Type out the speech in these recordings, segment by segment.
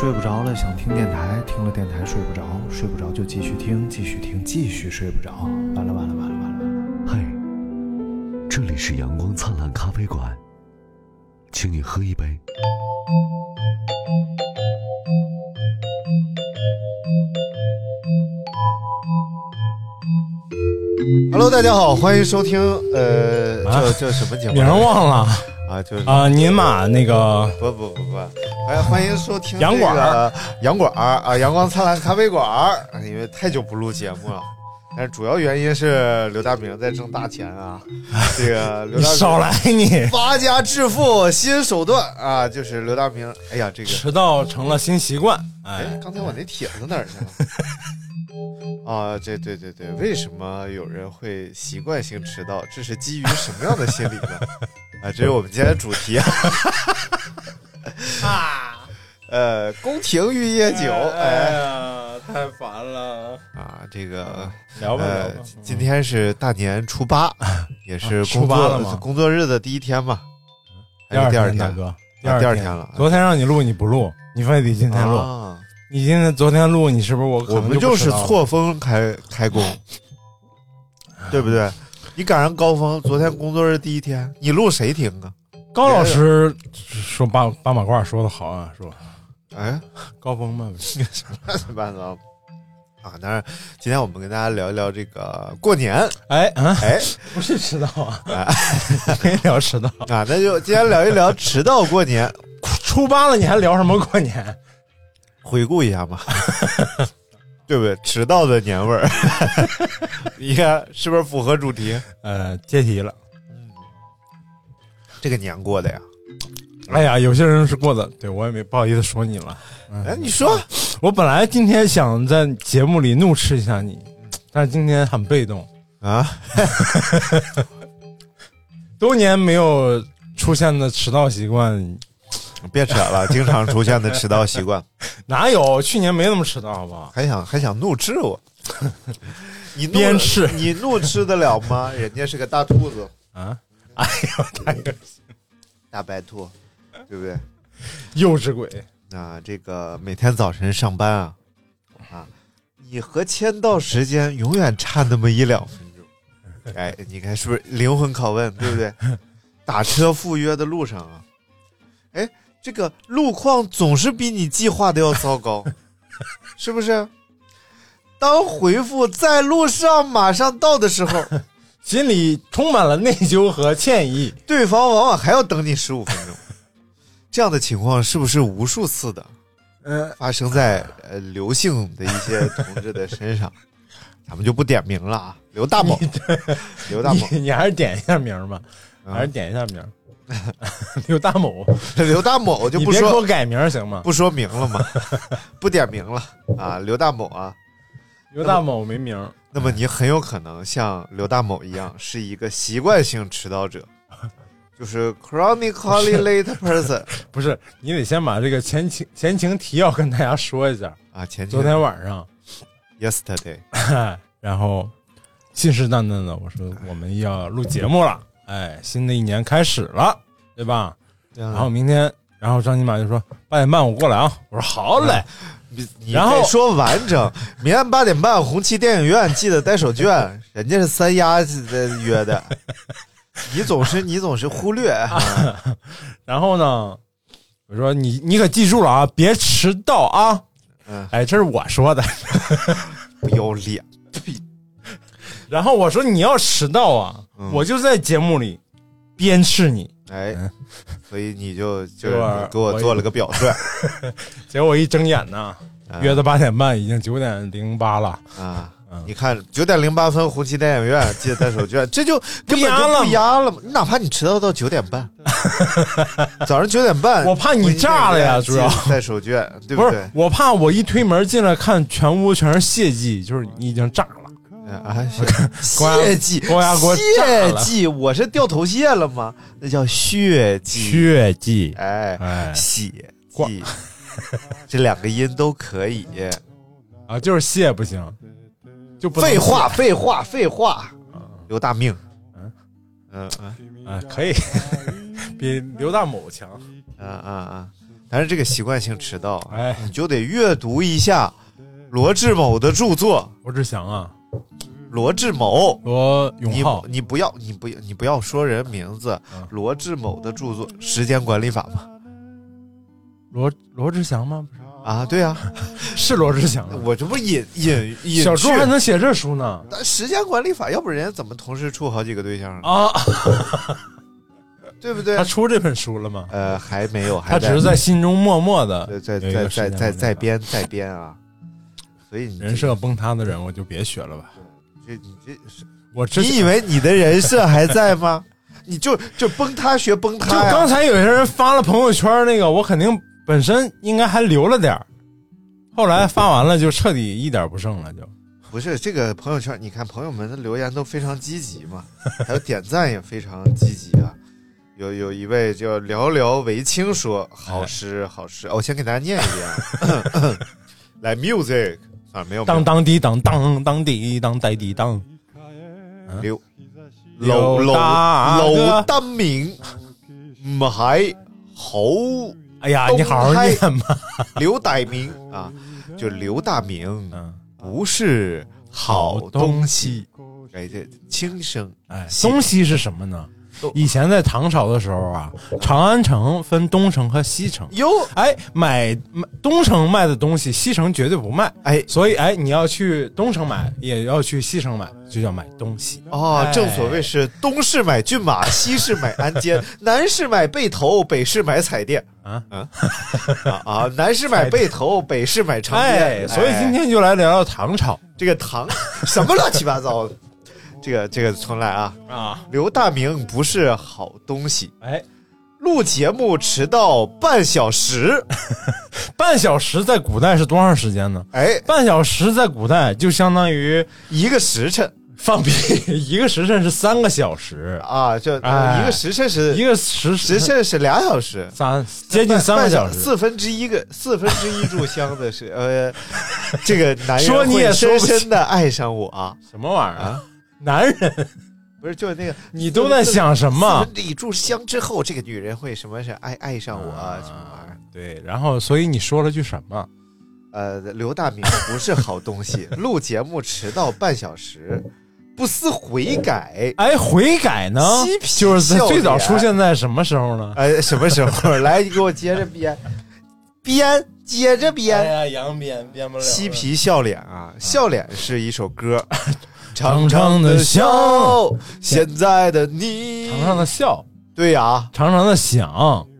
睡不着了，想听电台，听了电台睡不着，睡不着就继续听，继续听，继续睡不着。完了完了完了完了完了！嘿，这里是阳光灿烂咖啡馆，请你喝一杯。Hello，大家好，欢迎收听，呃，啊这这什么节目？名儿忘了啊，就是啊，您嘛那个不不不不，哎，欢迎收听洋馆儿这个洋馆儿啊，阳光灿烂咖啡馆儿。因为太久不录节目了，但是主要原因是刘大明在挣大钱啊，这个刘大明少来你，发家致富新手段啊，就是刘大明。哎呀，这个迟到成了新习惯。哎哎，，刚才我那帖子哪儿去了？啊，这对对对，为什么有人会习惯性迟到？这是基于什么样的心理呢？啊，这是我们今天的主题啊。呃，宫廷玉液酒，哎哎。呀，太烦了。啊，这个聊吧聊呃吧，，今天是大年初八，也是工作八了吗？工作日的第一天嘛，第还是第二天，大天？哥，啊第二天。了昨天让你录你不录，你非得今天录。啊，你今天昨天录，你是不是我我们就是错峰开开工，对不对？你赶上高峰，昨天工作日第一天，你录谁听啊？高老师说八八马褂说的好啊，说哎，高峰嘛，乱七八糟啊！当然，今天我们跟大家聊一聊这个过年，哎啊，哎 不是迟到啊，没聊迟到。啊，那就今天聊一聊迟到过年，初八了，你还聊什么过年？回顾一下嘛，对不对？迟到的年味儿，你看是不是符合主题？呃，接题了。这个年过的呀，哎呀，有些人是过的，对我也没不好意思说你了。哎，你说我本来今天想在节目里怒斥一下你，但是今天很被动，啊？多年没有出现的迟到习惯，别扯了，经常出现的迟到习惯。哪有？去年没那么迟到，好不好？还想还想怒斥我，你怒鞭斥你怒斥得了吗？人家是个大兔子，啊！哎呦，太恶心大白兔，对不对？幼稚鬼！啊，这个每天早晨上班啊，啊，你和签到时间永远差那么一两分钟。哎，你看是不是灵魂拷问，对不对？打车赴约的路上啊，哎，这个路况总是比你计划的要糟糕，是不是？当回复在路上马上到的时候，心里充满了内疚和歉意。对方往往还要等你十五分钟。这样的情况是不是无数次的呃，发生在呃刘姓的一些同志的身上？咱们就不点名了啊，刘大某，刘大某，你 你还是点一下名吧，啊还是点一下名。刘大某，刘大某就不说别给我改名行吗？不说明了吗，不点名了啊，刘大某啊，刘大某没名。那么你很有可能像刘大某一样，是一个习惯性迟到者，就是 chronically late person 不是，你得先把这个前情前情提要跟大家说一下。啊。前昨天晚上，yesterday 然后信誓旦旦的我说我们要录节目了，哎，新的一年开始了，对吧？然然后明天，然后张金马就说八点半我过来啊，我说好嘞，然后说完整，明天八点半红旗电影院记得带手绢，人家是三丫的约的，你总是你总是忽略，然后呢，我说你你可记住了啊，别迟到啊，嗯，哎，这是我说的。不要脸，然后我说你要迟到啊，嗯。我就在节目里鞭笞你。哎嗯，所以你就就给我做了个表率。结果我一睁眼呢，啊约的八点半，已经九点零八了。啊嗯。你看九点零八分，红旗电影院记得带手绢，这就 根本就不压了吗压了嘛。哪怕你迟到到九点半，早上九点半，我怕你炸了呀主要带手绢，对对不是？，我怕我一推门进来看全屋全是血迹，就是你已经炸了。啊，高压血迹，血迹，我是掉头屑了吗？那叫血迹，血迹，哎，哎血迹，这两个音都可以。啊，就是谢不行，就不废话，废话，废话，刘大命，嗯。嗯嗯。可以，比刘大某强。嗯嗯嗯，但是这个习惯性迟到，哎。你就得阅读一下罗志某的著作。罗志祥啊，罗志某，罗永你浩，你不要你不要你不要说人名字。嗯，罗志某的著作《时间管理法》吗。罗罗志祥吗？啊，对啊，是罗志祥啊。我这不引引引小说还能写这书呢但时间管理法，要不人家怎么同时处好几个对象呢？啊！对不对他？出这本书了吗？呃，还没有，还他只是在心中默默的在在在在在编在编啊。所以你人设崩塌的人，我就别学了吧。这你这是我之你以为你的人设还在吗？你就就崩塌学崩就塌就刚才有些人发了朋友圈那个，我肯定本身应该还留了点儿，后来发完了就彻底一点不剩了，就。不是这个朋友圈，你看朋友们的留言都非常积极嘛，还有点赞也非常积极啊。有有一位叫寥寥为青说好诗好诗，哦我先给大家念一遍啊，来 music 啊没有当当滴当当当滴当带滴当，刘刘刘大明唔系好哎呀，你好好念吧。刘大明啊，就刘大明嗯，不是好东西。哎，这轻声哎，东西是什么呢东？以前在唐朝的时候啊，长安城分东城和西城。哟，哎，买买东城卖的东西，西城绝对不卖。哎所以哎，你要去东城买，也要去西城买，就叫买东西。哦，哎正所谓是东市买骏马，西市买鞍鞯，南市买被头，北市买彩电。啊啊啊啊！南市买被头，北市买长哎，鞭。所以今天就来聊聊唐朝这个唐什么乱七八糟的，这个这个重来啊！啊。刘大明不是好东西，哎，录节目迟到半小时，半小时在古代是多长时间呢？哎，半小时在古代就相当于一个时辰放屁，一个时辰是三个小时，啊，就哎一个时辰是一个时时辰是俩小时，三接近三个小时。四分之一个 四分之一炷香的是呃，这个男人说你也深深的爱上我啊，什么玩意儿啊？男人，不是就是那个你都在想什么分？之一炷香之后，这个女人会什么是爱爱上我啊？什么玩意儿？对，然后所以你说了句什么？呃，刘大明不是好东西，录节目迟到半小时，不思悔改。哎，悔改呢就是在最早出现在什么时候呢？哎，什么时候？来，你给我接着编，编，接着编。呀，扬鞭编不了嬉皮笑脸啊，笑脸是一首歌，长长的笑，现在的你，长长的笑，对呀。长长的想，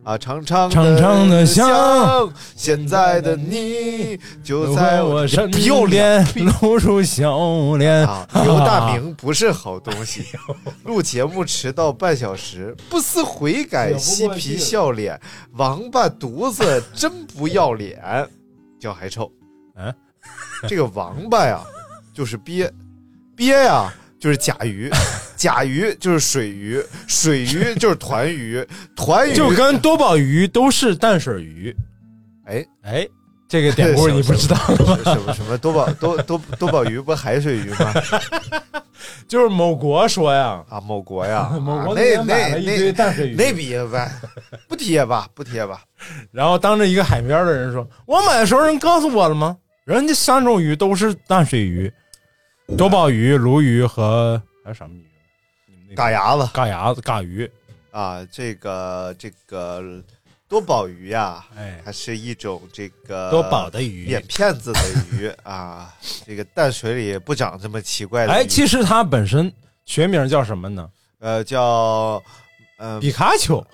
啊，长长长长的笑，现在的你就在在我身边。露出笑脸。啊！刘大明不是好东西，录节目迟到半小时，不思悔改，嬉皮笑脸，王八犊子真不要脸，脚还臭。嗯，这个王八呀，就是鳖，鳖呀就是甲鱼，甲鱼就是水鱼，水鱼就是团鱼，团鱼就跟多宝鱼都是淡水鱼。哎。哎，这个典故你不知道吗？什么什么多宝多多多宝鱼不海水鱼吗？就是某国说呀，啊，某国呀，某国啊那那那淡水鱼那比呗，不贴吧，不贴吧。然后当着一个海边的人说：“我买的时候人告诉我了吗？人家三种鱼都是淡水鱼，多宝鱼、鲈鱼和还有什么鱼？嘎牙子嘎牙子、嘎鱼。啊，这个这个多宝鱼呀，哎它是一种这个多宝的鱼扁片子的鱼啊。这个淡水里不长这么奇怪的鱼，哎，其实它本身学名叫什么呢？呃叫呃比卡丘，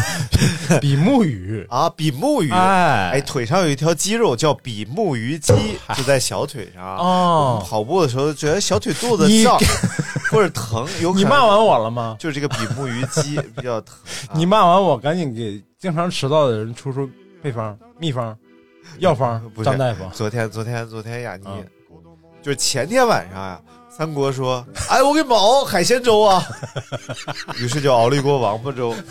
比目鱼。啊比目鱼。哎哎，腿上有一条肌肉叫比目鱼肌，就在小腿上。哦我们跑步的时候觉得小腿肚子胀 或者疼，有你骂完我了吗？就是这个比目鱼肌 比较疼。啊你骂完我，赶紧给经常迟到的人出出配方、秘方、药方张大夫。昨天昨天昨天雅妮嗯就是前天晚上呀、三国说：“哎，我给你们熬海鲜粥啊。”于是就熬了一锅王八粥。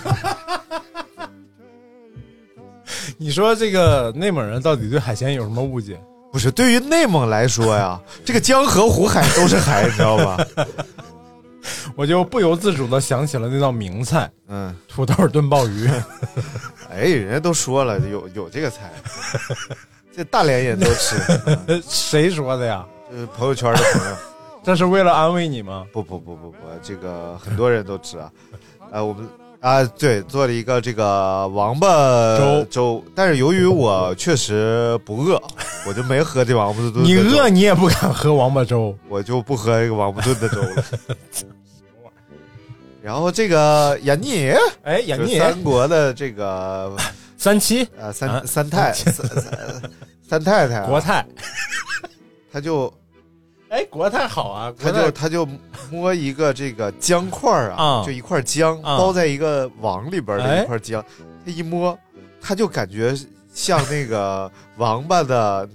你说这个内蒙人到底对海鲜有什么误解？不是，对于内蒙来说呀，这个江河湖海都是海，你知道吧？我就不由自主的想起了那道名菜嗯，——土豆炖鲍鱼。哎，人家都说了有有这个菜，这大连人都吃，谁说的呀？就是朋友圈的朋友。这是为了安慰你吗？不不不不不，这个很多人都吃啊。呃，我们啊，对，做了一个这个王八粥粥，但是由于我确实不饿，我就没喝这王八粥。你饿，你也不敢喝王八粥。我就不喝这个王八炖的粥了。然后这个闫妮，哎，闫妮三国的这个三七啊三、啊三太三三三太太、啊，国泰，他就哎，国泰好啊，他就他就摸一个这个姜块儿啊，啊就一块姜、啊包在一个网里边的哎一块姜，他一摸，他就感觉像那个王八的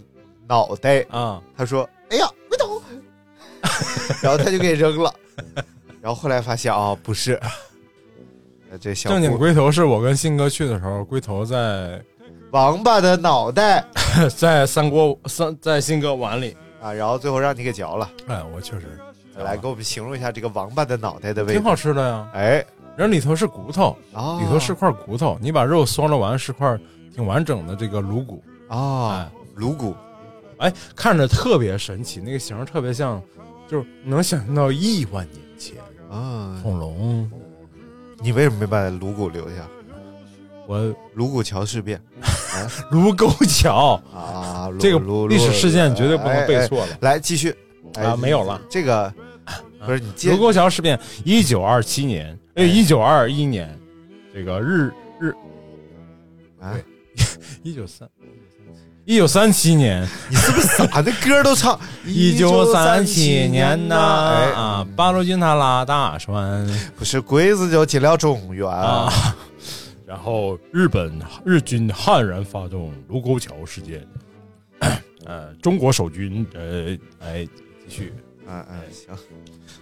脑袋。啊，他说：“哎呀，龟头。”然后他就给扔了。然后后来发现啊、不是，呃这小正经龟头是我跟信哥去的时候，龟头在王八的脑袋 在三锅三在信哥碗里。啊，然后最后让你给嚼了。哎，我确实来给我们形容一下这个王八的脑袋的味道挺。好吃的呀，哎，人里头是骨头，啊，里头是块骨头，你把肉嗦了完是块挺完整的这个颅骨，啊，颅骨哎，看着特别神奇，那个形特别像，就是能想象到亿万年前啊，恐龙。你为什么没把颅骨留下？我颅骨桥事变 卢沟桥啊，这个历史事件绝对不能背。哎哎错了来继续啊，没有了。这个 不是你卢沟桥事变，一九二七年，哎，一九二一年，这个日日啊？一九三一九三七年，你是不是傻？这歌都唱 一九三七年呐哎啊，八路军他拉大栓不是鬼子就进了中原啊，然后日本日军悍然发动卢沟桥事件，呃，中国守军呃，哎，继续嗯嗯，行。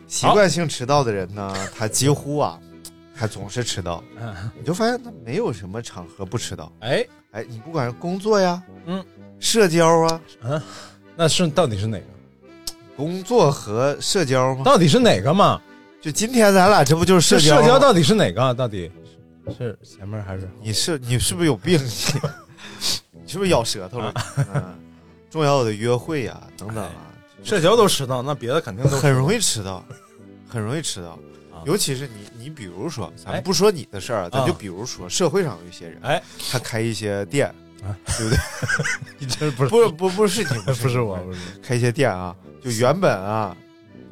习惯性迟到的人呢，他几乎啊，他总是迟到。嗯你就发现他没有什么场合不迟到。哎，哎，你不管是工作呀，嗯，社交啊，嗯那是到底是哪个？工作和社交吗？到底是哪个嘛？就今天咱俩这不就是社交？社交到底是哪个？到底是是前面还是你是你是不是有病？你是不是咬舌头了？嗯，重要的约会呀、等等啊，社交都迟到？那别的肯定都很容易迟到，很容易迟到。啊尤其是你，你比如说，咱不说你的事儿，咱啊就比如说社会上有一些人，哎，他开一些店，啊对不对？你这不是不不不是你，不是 我，不是开一些店啊，就原本啊，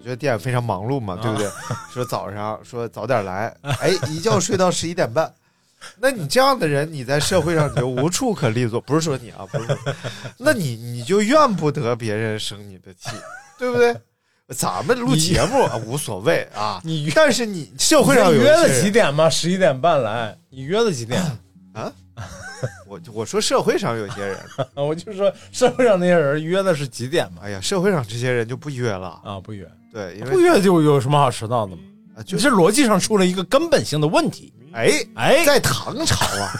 觉得店非常忙碌嘛，对不对？说早上说早点来，哎，一觉睡到十一点半。那你这样的人，你在社会上你就无处可立足。不是说你啊，不是说，那你你就怨不得别人生你的气，对不对？咱们录节目啊无所谓啊，你约但是你社会上有约了几点吗？十一点半来，你约了几点？啊？我我说社会上有些人，我就说社会上那些人约的是几点嘛？哎呀，社会上这些人就不约了，啊，不约，对，因为不约就有什么好迟到的吗？啊就是逻辑上出了一个根本性的问题。哎哎，在唐朝啊，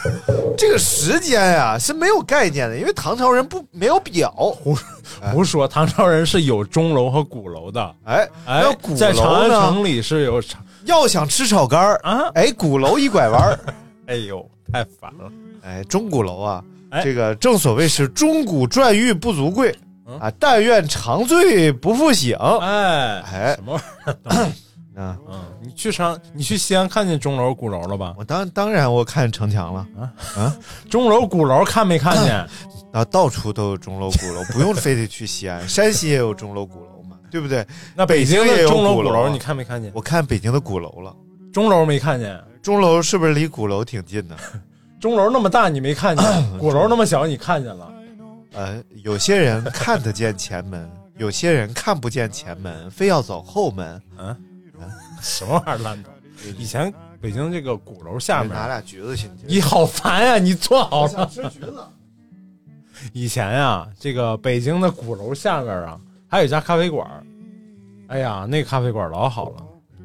这个时间呀、是没有概念的，因为唐朝人不没有表。胡胡说，唐朝人是有钟楼和鼓楼的。哎，哎在长安？城里是有要想吃炒肝儿啊，哎，鼓楼一拐弯儿，哎呦，太烦了。哎，钟鼓楼啊，哎这个正所谓是钟鼓馔玉不足贵嗯啊，但愿长醉不复醒。哎哎什么玩意儿？啊，嗯，你去长，你去西安看见钟楼、鼓楼了吧？我当当然我看城墙了啊 钟楼、鼓楼看没看见？啊，到处都有钟楼鼓楼，不用非得去西安，山西也有钟楼鼓楼嘛，对不对？那北京的钟楼、鼓楼你看没看见？我看北京的鼓楼了，钟楼没看见，钟楼是不是离鼓楼挺近的？钟楼那么大你没看见，鼓楼那么小你看见了。呃，有些人看得见前门，有些人看不见前门，非要走后门。嗯什么玩意儿烂的？以前北京这个鼓楼下面，拿俩橘子去，你好烦呀、你坐好了。吃橘子。以前呀、这个北京的鼓楼下面啊，还有一家咖啡馆儿，哎呀，那咖啡馆老好了，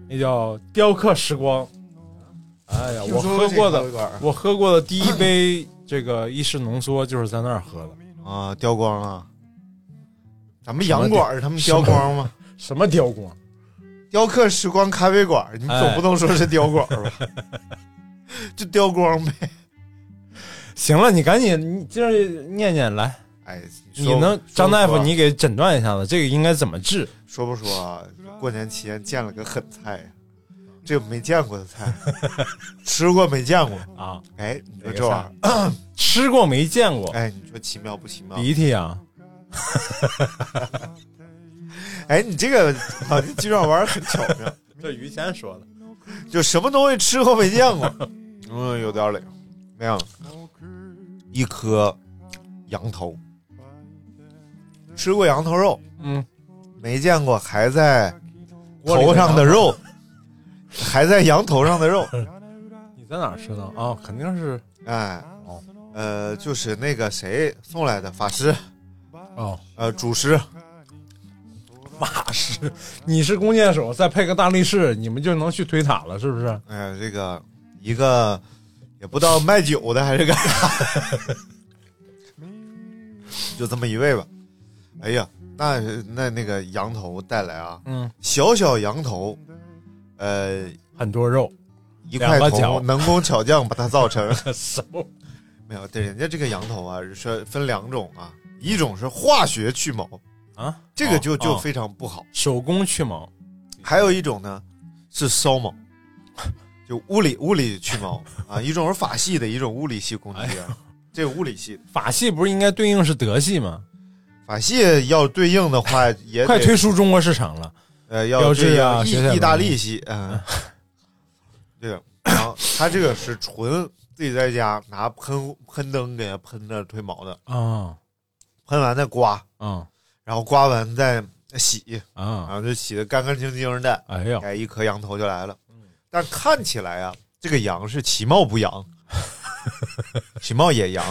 那叫雕刻时光。哎呀，我喝过的，我喝过的第一杯这个意式浓缩就是在那儿喝的啊，雕光啊。咱们洋馆他们雕光吗？什么雕光？雕刻时光咖啡馆，你总不能说是雕馆吧？就雕光呗。行了，你赶紧，你接着念念来。哎，你能张大夫，你给诊断一下子，这个应该怎么治？说不说啊？过年期间见了个狠菜，这没见过的菜，吃过没见过啊？哎，你说这玩意儿 吃过没见过？哎，你说奇妙不奇妙？鼻涕啊！哎，你这个啊，这鸡爪丸很巧妙。这于谦说的，就什么东西吃过没见过？嗯，有点儿没有，一颗羊头，吃过羊头肉，嗯，没见过还在头上的肉，还在羊头上的肉。你在哪吃的啊？肯定是，哎，呃，就是那个谁送来的法师。哦，呃，主师，法师，你是弓箭手，再配个大力士，你们就能去推塔了，是不是？哎呀，这个一个也不知道卖酒的还是干啥，就这么一位吧。哎呀，那那那个羊头带来啊，嗯，小小羊头，呃，很多肉，一块头，能工巧匠把它造成 什么？没有，对，人家这个羊头啊，是分两种啊。一种是化学去毛啊，这个就就非常不好。手工去毛，还有一种呢是烧毛，就物理物理去毛啊。一种是法系的，一种物理系攻击啊。这个物理系，法系不是应该对应是德系吗？法系要对应的话，也快推出中国市场了。呃，要这样意意大利系啊。对，然后他这个是纯自己在家拿喷喷灯给它喷的推毛的啊。喷完再刮，嗯，然后刮完再洗，啊，然后就洗的干干净净的，哎呀，哎，一颗羊头就来了。但看起来啊，这个羊是其貌不扬，其貌也扬，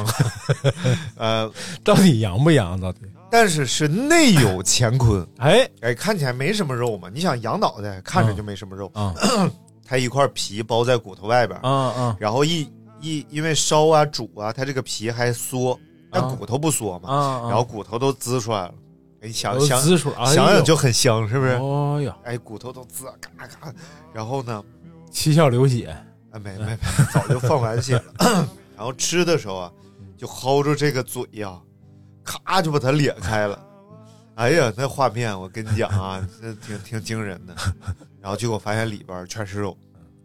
呃，到底扬不扬？到底？但是是内有乾坤，哎。哎，看起来没什么肉嘛。你想羊脑袋看着就没什么肉，啊，它一块皮包在骨头外边，嗯嗯，然后一一因为烧啊煮啊，它这个皮还缩。但骨头不缩嘛，然后骨头都滋出来了，你想想想想就很香，是不是？哦呀，哎，骨头都滋，嘎嘎，然后呢，七窍流血，啊，没没，早就放完血。了。然后吃的时候啊，就薅着这个嘴呀，咔就把它裂开了。哎呀，那画面我跟你讲啊，这挺挺惊人的。然后结果发现里边全是肉，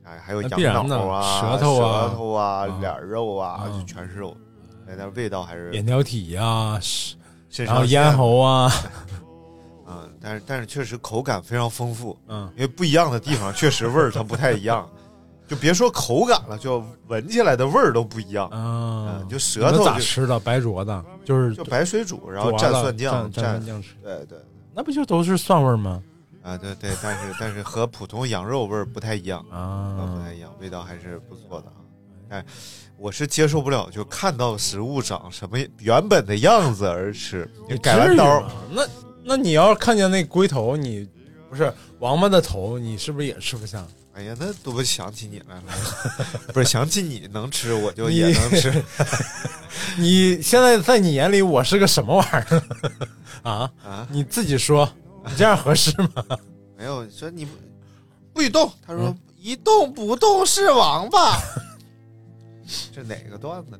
哎，还有羊脑啊、舌头啊、舌头啊、脸肉啊，就全是肉。但味道还是扁桃体呀，然后咽喉啊，嗯，但是但是确实口感非常丰富，嗯，因为不一样的地方确实味儿它不太一样，就别说口感了，就闻起来的味儿都不一样啊。就舌头咋吃的？白灼的，就是就白水煮，然后蘸蒜酱，蘸蒜酱吃。对对，那不就都是蒜味儿吗？啊，对对，但是但是和普通羊肉味儿不太一样啊，不太一样，味道还是不错的啊，哎。我是接受不了，就看到食物长什么原本的样子而吃。你改完刀，那那你要看见那龟头，你不是王八的头，你是不是也吃不下？哎呀，那多想起你来了，不是想起你能吃，我就也能吃。你现在在你眼里，我是个什么玩意儿 啊啊？你自己说，你这样合适吗？没有，说你不许动。他说一动不动是王八。这哪个段子呢？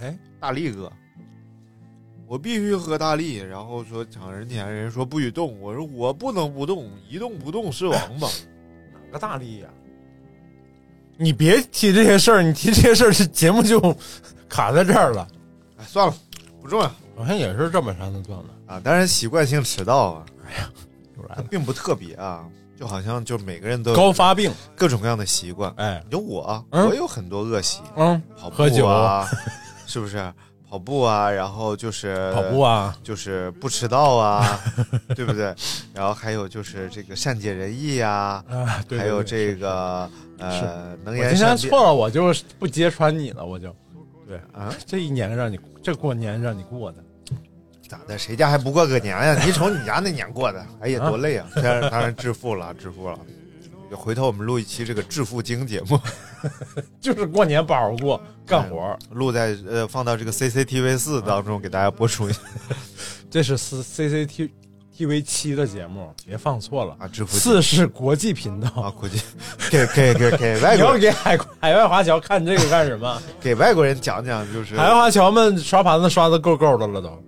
哎，大力哥，我必须喝大力。然后说抢人钱，人说不许动。我说我不能不动，一动不动是王八。哪个大力呀？你别提这些事儿，你提这些事儿，这节目就卡在这儿了。哎，算了，不重要。好像也是这么长的段子啊，当然习惯性迟到啊。哎呀，它并不特别啊。就好像就每个人都高发病，各种各样的习惯。哎，有我，我有很多恶习。嗯，跑步啊，是不是？跑步啊，然后就是跑步啊，就是不迟到啊，对不对？然后还有就是这个善解人意呀，还有这个呃能言善辩。今天错了，我就不揭穿你了，我就对啊，这一年让你这过年让你过的，咋的？谁家还不过个年呀？你瞅你家那年过的，哎呀，多累啊！当然，当然致富了，致富了。回头我们录一期这个致富经节目，就是过年不好好过，干活录在呃放到这个 CCTV 四当中给大家播出一下。这是 C CCT TV 七的节目，别放错了啊！致富四是国际频道啊，国际给给给给 外国，你要给海海外华侨看这个干什么？给外国人讲讲，就是海外华侨们刷盘子刷的够够的了都。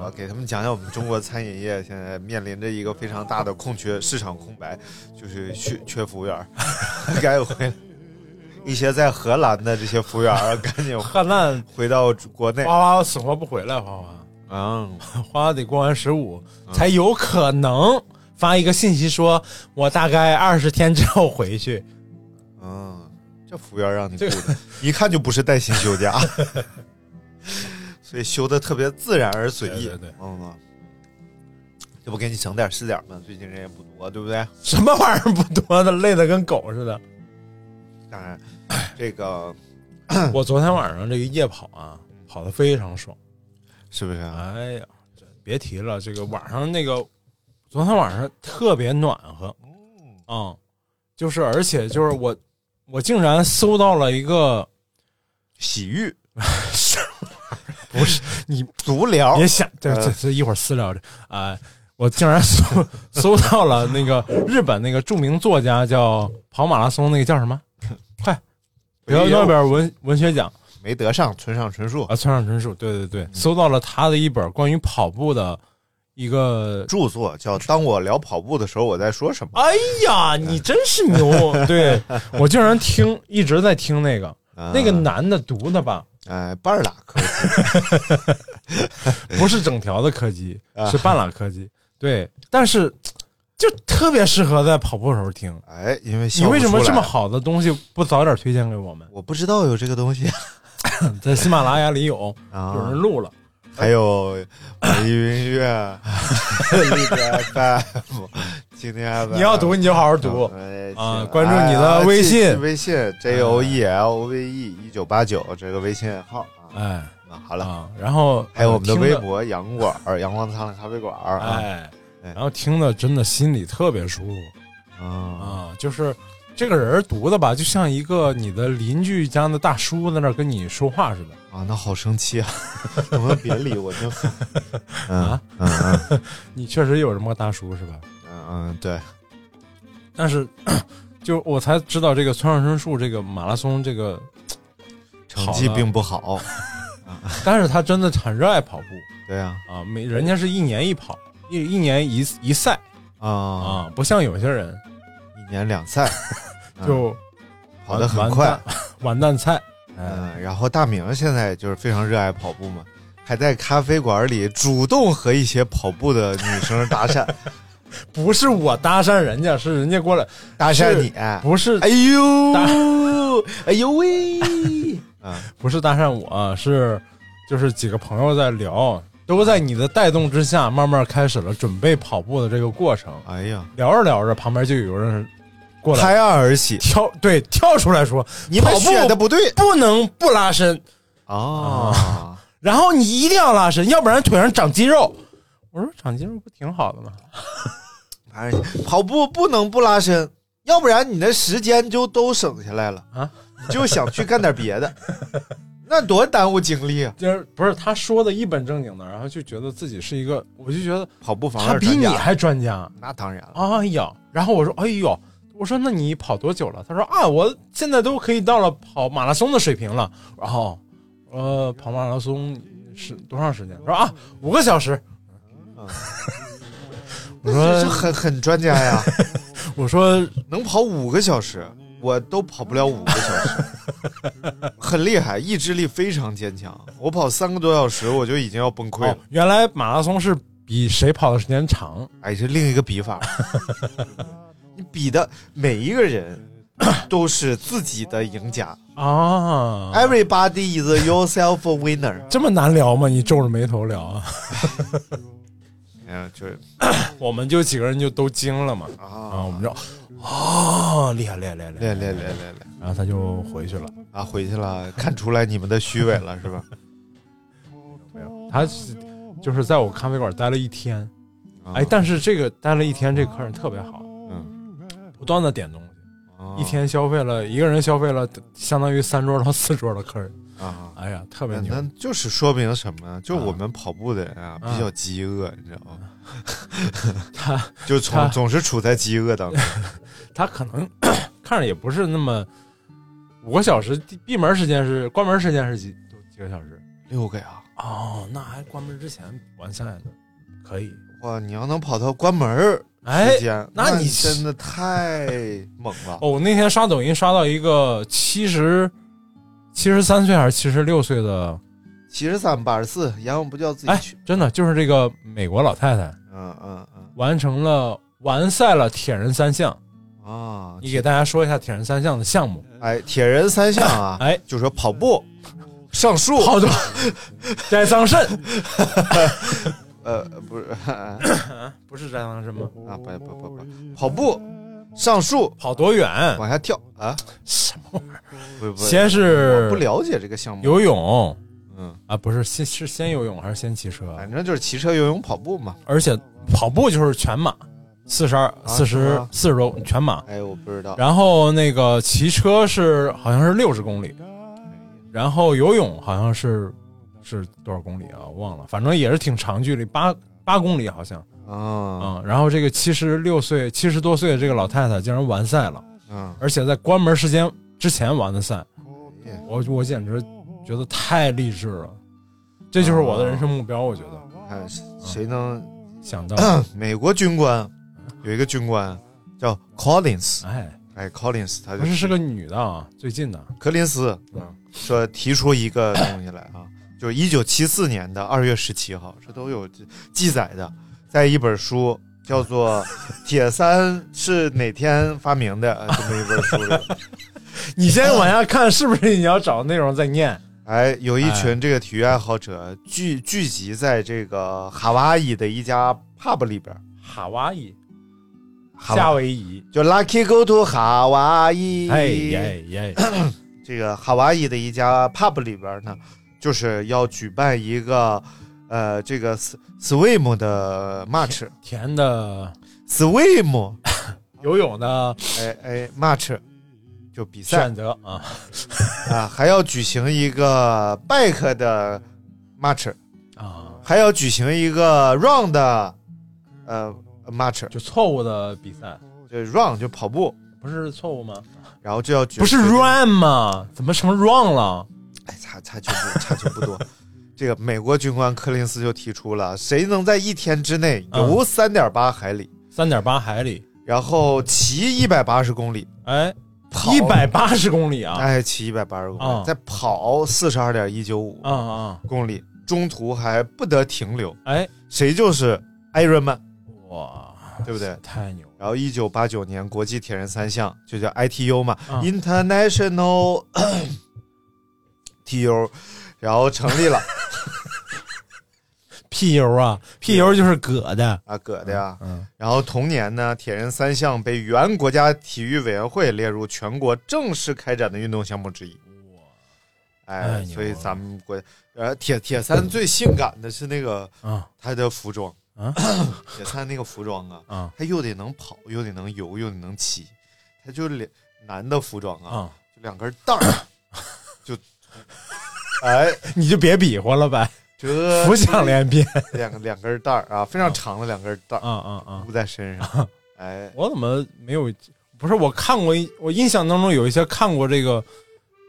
我给他们讲讲，我们中国餐饮业现在面临着一个非常大的空缺，市场空白，就是缺缺服务员，该回。一些在荷兰的这些服务员，赶紧 荷兰回到国内。花花死活不回来，花花嗯，花花得过完十五才有可能发一个信息说，我大概二十天之后回去。嗯，这服务员让你雇的，一看就不是带薪休假。所以修的特别自然而随意，对对，嗯，这不给你省点是点吗？最近人也不多，对不对？什么玩意儿不多的，累的跟狗似的。当然，这个 我昨天晚上这个夜跑啊，跑的非常爽，是不是？哎呀，别提了，这个晚上那个，昨天晚上特别暖和，嗯，就是而且就是我，我竟然搜到了一个洗浴。不是 你足疗，别想这这这一会儿私聊这啊！我竟然搜搜到了那个日本那个著名作家叫跑马拉松那个叫什么？快，得诺贝尔文文学奖没得上，村上春树啊，村上春树，对对对，搜到了他的一本关于跑步的一个著作，叫《当我聊跑步的时候我在说什么》。哎呀，你真是牛！对我竟然听一直在听那个那个男的读的吧。哎，半拉柯基，不是整条的柯基，是半拉柯基。对，但是就特别适合在跑步时候听。哎，因为你为什么这么好的东西不早点推荐给我们？我不知道有这个东西，在喜马拉雅里有，有人录了。还有网易云音乐、荔枝 FM、今天你要读你就好好读。啊！关注你的微信，微信 J O E L V E 一九八九这个微信号哎，好了，然后还有我们的微博阳光阳光灿烂咖啡馆哎，然后听的真的心里特别舒服。啊啊！就是这个人读的吧，就像一个你的邻居家的大叔在那跟你说话似的。啊，那好生气啊！能不能别理我就？啊，嗯嗯，你确实有这么个大叔是吧？嗯嗯，对。但是，就我才知道这个村上春树这个马拉松这个 成绩并不好，但是他真的很热爱跑步。对呀，啊，每人家是一年一跑，一一年一一赛啊啊，不像有些人一年两赛，就跑得很快，完蛋菜。嗯，然后大明现在就是非常热爱跑步嘛，还在咖啡馆里主动和一些跑步的女生搭讪，不是我搭讪人家，是人家过来搭讪你，不是？哎呦，哎呦喂，啊，不是搭讪我，是就是几个朋友在聊，都在你的带动之下，慢慢开始了准备跑步的这个过程。哎呀，聊着聊着，旁边就有人。拍案而起，跳对跳出来说：“你们选的不对，不能不拉伸啊！然后你一定要拉伸，要不然腿上长肌肉。”我说：“长肌肉不挺好的吗？”跑步不能不拉伸，要不然你的时间就都省下来了啊！你就想去干点别的，那多耽误精力啊！就是不是他说的一本正经的，然后就觉得自己是一个，我就觉得跑步房他比你还专家，那当然了。哎呀，然后我说：“哎呦。”我说：“那你跑多久了？”他说：“啊，我现在都可以到了跑马拉松的水平了。”然后，呃，跑马拉松是多长时间？说啊，五个小时。我说这很很专家呀。我说 能跑五个小时，我都跑不了五个小时，很厉害，意志力非常坚强。我跑三个多小时，我就已经要崩溃了。原来马拉松是比谁跑的时间长？哎，是另一个比法。你比的每一个人 都是自己的赢家啊！Everybody is yourself a winner。这么难聊吗？你皱着眉头聊啊？嗯，就是 我们就几个人就都惊了嘛啊！我们就啊，厉害厉害厉害厉害厉害厉害！然后他就回去了啊，回去了，看出来你们的虚伪了是吧？没有，他。就就是在我咖啡馆待了一天，啊哎，但是这个待了一天，这个客人特别好，嗯，不断的点东西，啊一天消费了一个人消费了相当于三桌到四桌的客人，啊。哎呀，特别牛。就是说明什么呢？就我们跑步的人啊，啊比较饥饿，你知道吗？他 就他从总是处在饥饿当中。他可能 看着也不是那么五个小时，闭门时间是关门时间是几几个小时？六个呀！哦，那还关门之前完赛的，可以。哇，你要能跑到关门时间，那那你真的太猛了。哦，我那天刷抖音刷到一个七十七十三岁还是七十六岁的，七十三八十四，阎王不叫自己哎去。，真的就是这个美国老太太嗯嗯嗯完成了完赛了铁人三项。啊，你给大家说一下铁人三项的项目。哎，铁人三项啊，哎，就说跑步、上树，好多 摘桑葚，呃，不是 不是摘桑葚吗？啊，不不不不，跑步、上树、跑多远？往下跳啊，什么玩意儿？不不，先是不了解这个项目，游泳嗯，啊，不是先是先游泳还是先骑车？反正就是骑车、游泳、跑步嘛。而且跑步就是全马，四十二、四十四十多全马。哎，我不知道，然后那个骑车是好像是六十公里，然后游泳好像是是多少公里啊？我忘了，反正也是挺长距离，八八公里好像。啊，嗯，然后这个七十六岁、七十多岁的这个老太太竟然完赛了，嗯，而且在关门时间之前完的赛，哎我我简直觉得太励志了，这就是我的人生目标。我觉得看谁能想到，美国军官有一个军官叫 Collins，哎，哎，Collins 他就不是是个女的啊，最近的，柯林斯嗯说提出一个东西来啊，就是一九七四年的二月十七号，这都有记载的，在一本书叫做 《铁三是哪天发明的》呃这么一本书里，你先往下看，是不是你要找的内容再念？哎，有一群这个体育爱好者聚聚集在这个夏威夷的一家 pub 里边，夏威夷，夏夏威夷，就 Lucky Go to 夏威夷，哎耶耶，这个夏威夷的一家 pub 里边呢，就是要举办一个呃这个 swim 的 match。甜的。Swim，游泳的。哎哎，match 就比赛。选择啊，啊，还要举行一个 bike 的 match，啊，还要举行一个 run 的呃 match，就错误的比赛，就 run 就跑步，不是错误吗？然后就要举不是 run 吗？怎么成 run 了？哎，差差距不差距不多。这个美国军官柯林斯就提出了，谁能在一天之内游三点八海里，三点八海里，然后骑一百八十公里，哎，跑一百八十公里啊！哎，骑一百八十公里，啊再跑四十二点一九五啊啊！公里，中途还不得停留，哎，谁就是 Iron Man，哇，对不对？太牛！然后一九八九年国际铁人三项就叫 ITU 嘛、啊 i TU，然后成立了。PU 啊，，PU 就是葛的，啊，葛的呀。嗯，然后同年呢，铁人三项被原国家体育委员会列入全国正式开展的运动项目之一。哇。哎，所以咱们国呃铁铁三最性感的是那个啊他的服装。啊，铁三那个服装啊，啊他又得能跑，又得能游，又得能骑，他就两男的服装啊，啊！就两根带儿，就哎 你就别比划了呗，这 浮想联翩两个两根带儿啊，非常长的两根带儿嗯嗯嗯！箍在身上，哎，我怎么没有？不是我看过一，我印象当中有一些看过这个，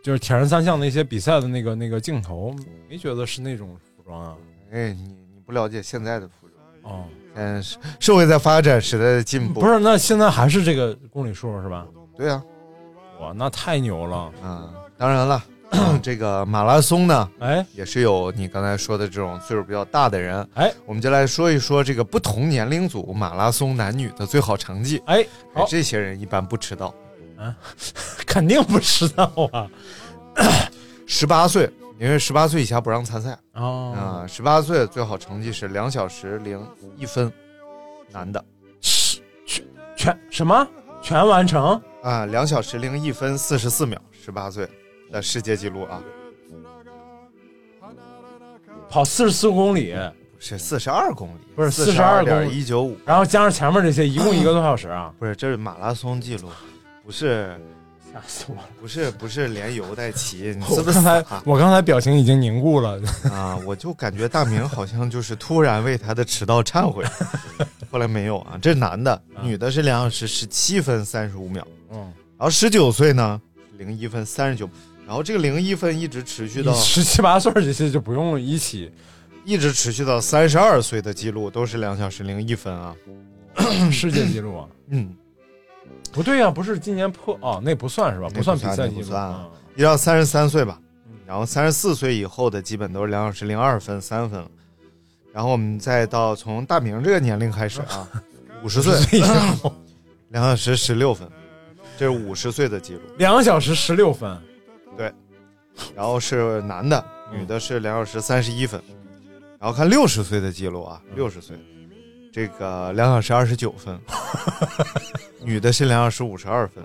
就是铁人三项的一些比赛的那个那个镜头，没觉得是那种服装啊。哎，你你不了解现在的服装。哦，嗯，是社会在发展，时代在进步。不，是，那现在还是这个公里数是吧？对啊，哇，那太牛了！嗯，当然了，这个马拉松呢，哎也是有你刚才说的这种岁数比较大的人。哎，我们就来说一说这个不同年龄组马拉松男女的最好成绩。哎，这些人一般不迟到，肯定不迟到啊。十八岁，因为十八岁以下不让参赛哦，啊。十八岁最好成绩是两小时零一分，男的全全什么全完成？啊，两小时零一分四十四秒，十八岁的世界纪录啊。跑四十四公里，不是四十二公里，不是四42点一九五，然后加上前面这些，一共一个多小时啊！不是，这是马拉松记录，不是 吓死我了！不是不是连游带骑，你是不是刚才我刚才表情已经凝固了。啊？我就感觉大明好像就是突然为他的迟到忏悔，后来没有啊。这是男的，女的是两小时十七分三十五秒，嗯，然后十九岁呢零一分三十九，然后这个零一分一直持续到十七八岁这些就不用一起一直持续到三十二岁的记录都是两小时零一分啊。世界纪录啊！嗯，不对呀、不是今年破哦，那不算是吧？不算比赛记录。一直到三十三岁吧嗯，然后三十四岁以后的基本都是两小时零二分三分了。然后我们再到从大明这个年龄开始啊，五十岁以后两小时十六分，这是五十岁的记录。两小时十六分，然后是男的，嗯。女的是两小时三十一分。然后看六十岁的记录啊，六十岁，这个两小时二十九分，女的是两小时五十二分。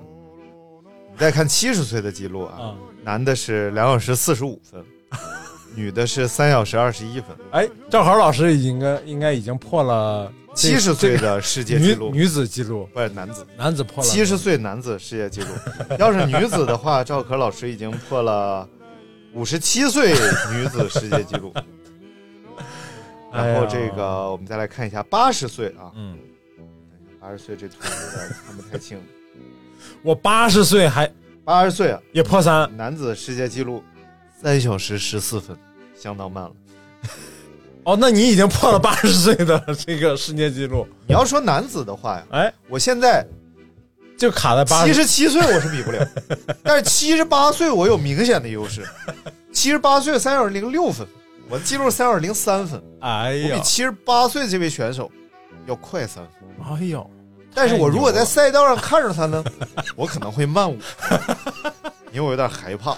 你再看七十岁的记录啊，啊男的是两小时四十五分，女的是三小时二十一分。哎，赵好老师应该应该已经破了这七十岁的世界纪录，女女子纪录，不是男子，男子破了七十岁男子世界纪录。要是女子的话，赵可老师已经破了五十七岁女子世界纪录。然后这个我们再来看一下八十岁啊，嗯，八十岁这图有点看不太清。我八十岁还八十岁啊，也破三，男子世界纪录三小时十四分，相当慢了。哦，那你已经破了八十岁的这个世界纪录，你要说男子的话呀，哎，我现在就卡在八七十，十七岁我是比不了，但是七十八岁我有明显的优势。七十八岁三小时零六分，我的记录三小时零三分，哎呀。我比，七十八岁这位选手要快三分。哎呦，但是我如果在赛道上看着他呢，我可能会慢五，因为我有点害怕。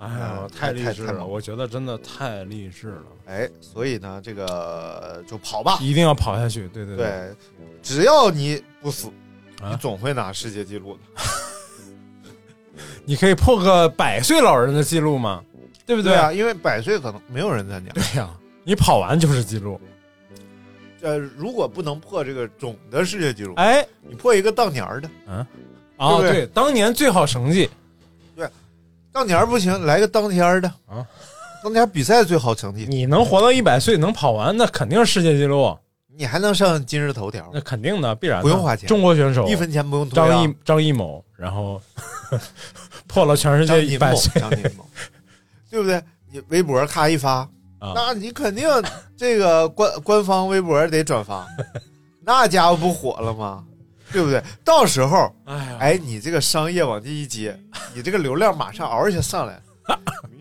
哎呀，嗯太励志了，我觉得真的太励志了，哎，所以呢，这个就跑吧。一定要跑下去，对对，对，只要你不死，啊你总会拿世界纪录的。你可以破个百岁老人的记录吗？对不对？对啊，因为百岁可能没有人参加。对呀、你跑完就是记录。呃，如果不能破这个总的世界纪录，哎，你破一个当年儿的，啊，对不对对，当年最好成绩，当年儿不行，来个当天儿的啊，当天比赛最好成绩，你能活到一百岁，能跑完，那肯定是世界纪录，你还能上今日头条那，肯定的，必然的不用花钱中国选手一分钱不用张艺张艺谋，然后 破了全世界一百岁，张艺谋，对不对？你微博咔一发，啊那你肯定这个官官方微博得转发，那家伙不火了吗？对不对？到时候，哎，哎，你这个商业往这一接，你这个流量马上嗷一下上来，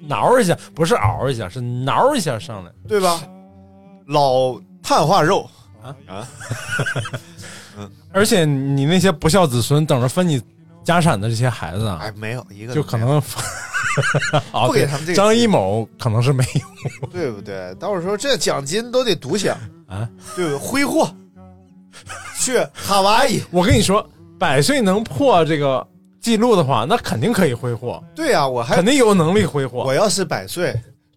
挠一下，不是嗷一下，是挠一下上来。对吧？老碳化肉啊啊，而且你那些不孝子孙等着分你家产的这些孩子啊，哎，没有一个就可能哦，不给他们这个张机艺谋可能是没有 对不对？到时候这奖金都得独享，啊。对不对？挥霍去哈哇伊，我跟你说，百岁能破这个记录的话，那肯定可以挥霍，对呀、我还肯定有能力挥霍。我要是百岁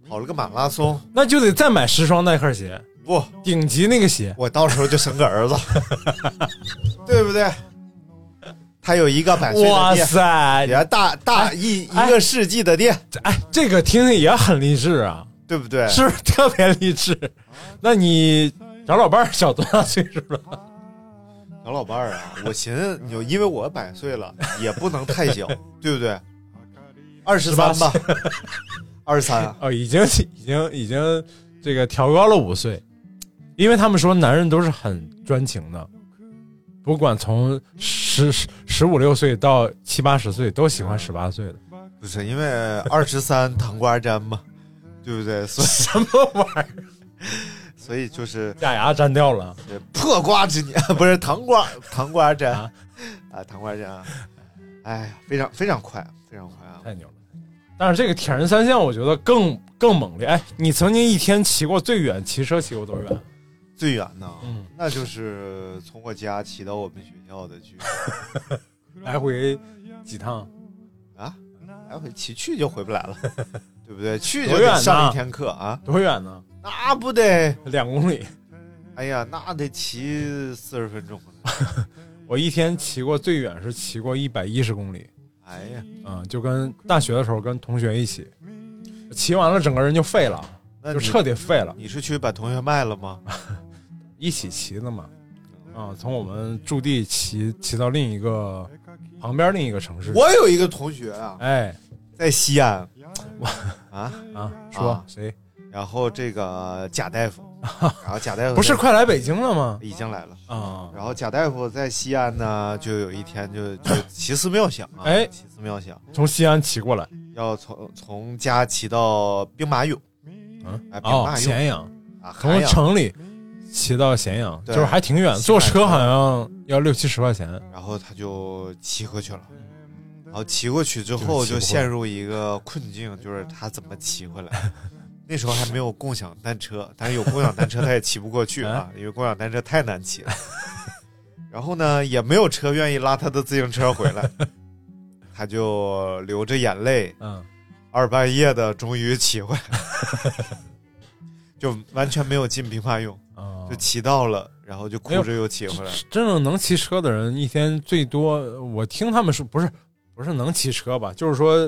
跑了个马拉松，那就得再买十双耐克鞋，不，顶级那个鞋。我到时候就生个儿子，对不对？他有一个百岁哇的店，塞，也大大一一哎个世纪的店，哎，这个听听也很励志啊，对不对？是不是特别励志？那你找老伴儿小多大岁数了？小老伴儿啊，我寻思你就因为我百岁了，也不能太小，对不对？二十三吧，二十三啊，哦，已经已经已经这个调高了五岁，因为他们说男人都是很专情的，不管从十十十五六岁到七八十岁，都喜欢十八岁的。不是因为二十三糖瓜粘嘛，对不对？所以什么玩意儿？所以就是假牙粘掉了。呃破瓜之年，不是糖瓜糖瓜粘啊啊，糖瓜粘啊，哎呀，非常非常快，非常快啊！太牛了！但是这个铁人三项，我觉得更更猛烈。哎，你曾经一天骑过最远骑车骑过多远？最远呢，嗯那就是从我家骑到我们学校的距离 来回几趟？啊，来回骑去就回不来了，对对不对？去就得上一天课啊，多远呢？那不得两公里。哎呀，那得骑四十分钟。我一天骑过最远是骑过一百一十公里。哎呀，嗯，就跟大学的时候跟同学一起骑完了，整个人就废了，就彻底废了。你是去把同学卖了吗？一起骑的嘛。啊，从我们驻地骑骑到另一个旁边另一个城市。我有一个同学啊，哎，在西安。我 啊啊，说谁？然后这个贾大夫，然后贾大夫不是快来北京了吗？已经来了啊。然后贾大夫在西安呢，就有一天就就奇思妙想啊，哎，奇思妙想，从西安骑过来，要从从家骑到兵马俑，嗯，哦，咸阳啊，从城里骑到咸阳，就是还挺远，坐车好像要六七十块钱。然后他就骑过去了，然后骑过去之后就陷入一个困境，就是他怎么骑回来。那时候还没有共享单车，但是有共享单车他也骑不过去啊，因为共享单车太难骑了。然后呢，也没有车愿意拉他的自行车回来，他就流着眼泪，嗯，二半夜的终于骑回来，就完全没有进兵马俑，就骑到了，然后就哭着又骑回来。真正能骑车的人，一天最多，我听他们说，不是不是能骑车吧，就是说，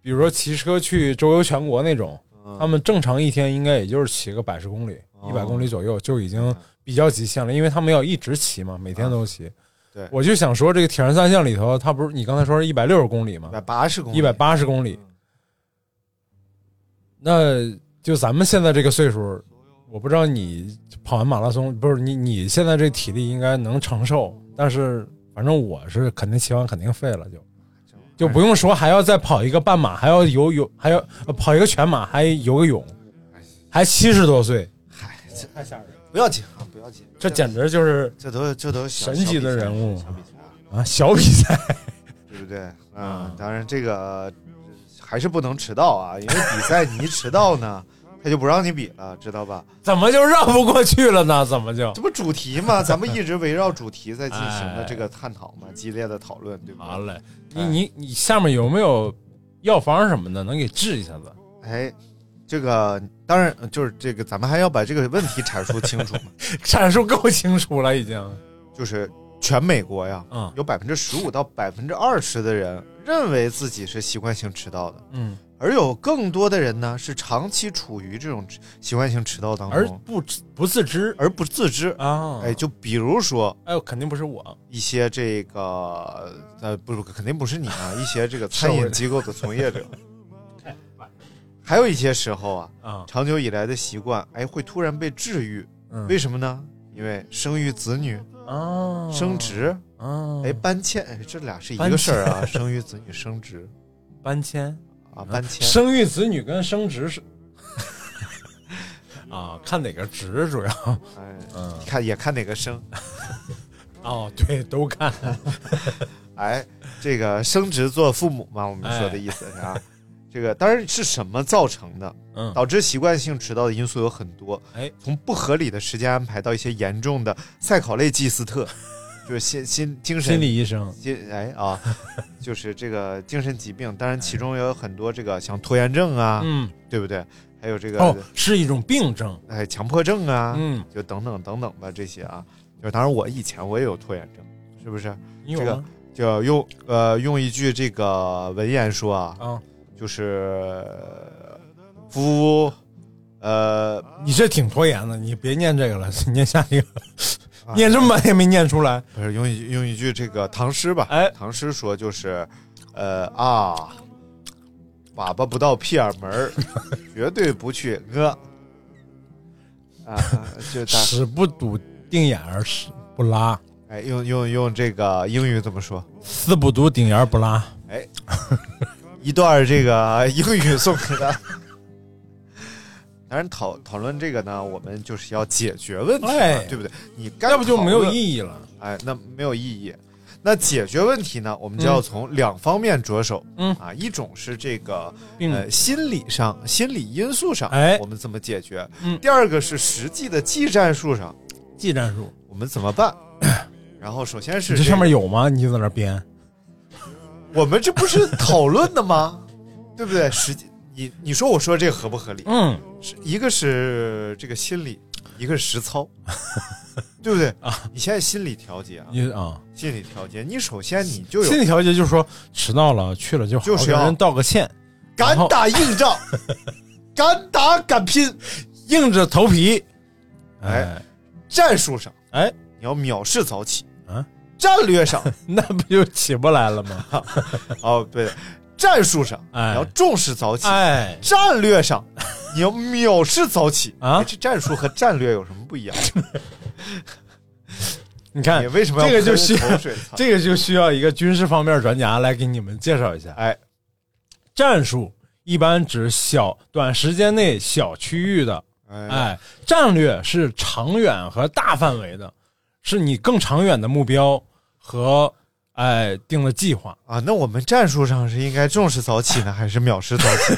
比如说骑车去周游全国那种。他们正常一天应该也就是骑个百十公里，一百公里左右就已经比较极限了，因为他们要一直骑嘛，每天都骑。对，我就想说，这个铁人三项里头，他不是你刚才说是一百六十公里吗？一百八十公里，一百八十公里。那就咱们现在这个岁数，我不知道你跑完马拉松，不是你你现在这体力应该能承受，但是反正我是肯定骑完肯定废了就。就不用说，还要再跑一个半马，还要游泳，还要跑一个全马，还游个泳，还七十多岁，嗨，这太吓人了！不要紧啊，不要紧，这简直就是这都这都神级的人物啊，小比赛，对不对？啊，当然这个还是不能迟到啊，因为比赛你一迟到呢。他就不让你比了，知道吧？怎么就绕不过去了呢？怎么就这不主题吗？咱们一直围绕主题在进行的这个探讨嘛，激烈的讨论，对吧？好嘞，你你你下面有没有药方什么的能给治一下子？哎，这个当然就是这个，咱们还要把这个问题阐述清楚嘛。阐述够清楚了，已经。就是全美国呀，嗯，有百分之十五到百分之二十的人认为自己是习惯性迟到的，嗯。而有更多的人呢，是长期处于这种习惯性迟到当中，而不不自知，而不自知。啊！哎，就比如说，哎，肯定不是我，一些这个呃，不，肯定不是你啊，一些这个餐饮机构的从业者，还有一些时候啊，啊，长久以来的习惯，哎，会突然被治愈，为什么呢？因为生育子女啊，升职啊，哎，搬迁，哎，这俩是一个事儿啊，生育子女升职，搬迁。啊，搬迁、生育子女跟升职是 啊，看哪个值主要，哎，嗯，看也看哪个升，哦，对，都看。哎，这个升职做父母嘛，我们说的意思是啊，这个当然是什么造成的？嗯，导致习惯性迟到的因素有很多。哎，从不合理的时间安排到一些严重的赛考类祭斯特。就是心心精神心理医生，心哎啊，就是这个精神疾病，当然其中也有很多这个像拖延症啊，嗯，对不对？还有这个哦，是一种病症，哎，强迫症啊，嗯，就等等等等吧，这些啊，就当然我以前我也有拖延症，是不是？这个就用呃用一句这个文言说啊，啊，就是夫呃，你这挺拖延的，你别念这个了，念下一个。念这么半天没念出来，不是用一用一句这个唐诗吧？哎，唐诗说就是，呃啊，粑粑不到屁眼门儿，绝对不去哥。啊，就屎不堵腚眼儿，屎不拉。哎，用用用这个英语怎么说？屎不堵腚眼儿不拉。哎，一段这个英语送给他。当然，讨讨论这个呢，我们就是要解决问题，对不对？你要不就没有意义了。哎，那没有意义。那解决问题呢，我们就要从两方面着手。嗯啊，一种是这个呃心理上、心理因素上，哎，我们怎么解决？嗯。第二个是实际的技战术上，技战术我们怎么办？然后首先是这上面有吗？你就在那编？我们这不是讨论的吗？对不对？实际。你你说我说这个合不合理？嗯，是一个是这个心理，一个是实操，对不对？啊？你现在心理调节啊，你啊，心理调节，你首先你就有心理调节就是说迟到了去了就好就是要给人道个歉，敢打硬仗，敢打敢拼，硬着头皮，哎哎。战术上哎，你要藐视早起，啊，战略上。那不就起不来了吗？哦对，战术上哎你要重视早起，哎，战略上 你要藐视早起啊哎这战术和战略有什么不一样？你看你为什么要这个就喷需？这个就需要一个军事方面专家来给你们介绍一下。哎，战术一般指小短时间内小区域的，哎哎，战略是长远和大范围的，是你更长远的目标和哎定了计划。啊，那我们战术上是应该重视早起呢，还是藐视早起？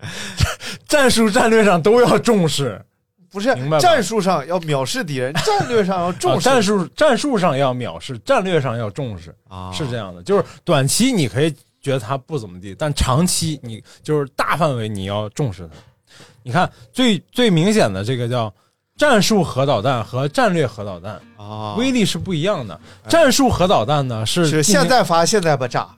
战术战略上都要重视，不是战术上要藐视敌人，战略上要重视。啊战术战术上要藐视，战略上要重视，啊是这样的。就是短期你可以觉得他不怎么地，但长期你就是大范围你要重视他。你看最最明显的这个叫战术核导弹和战略核导弹，啊，威力是不一样的。战术核导弹呢是是现在发现在不炸，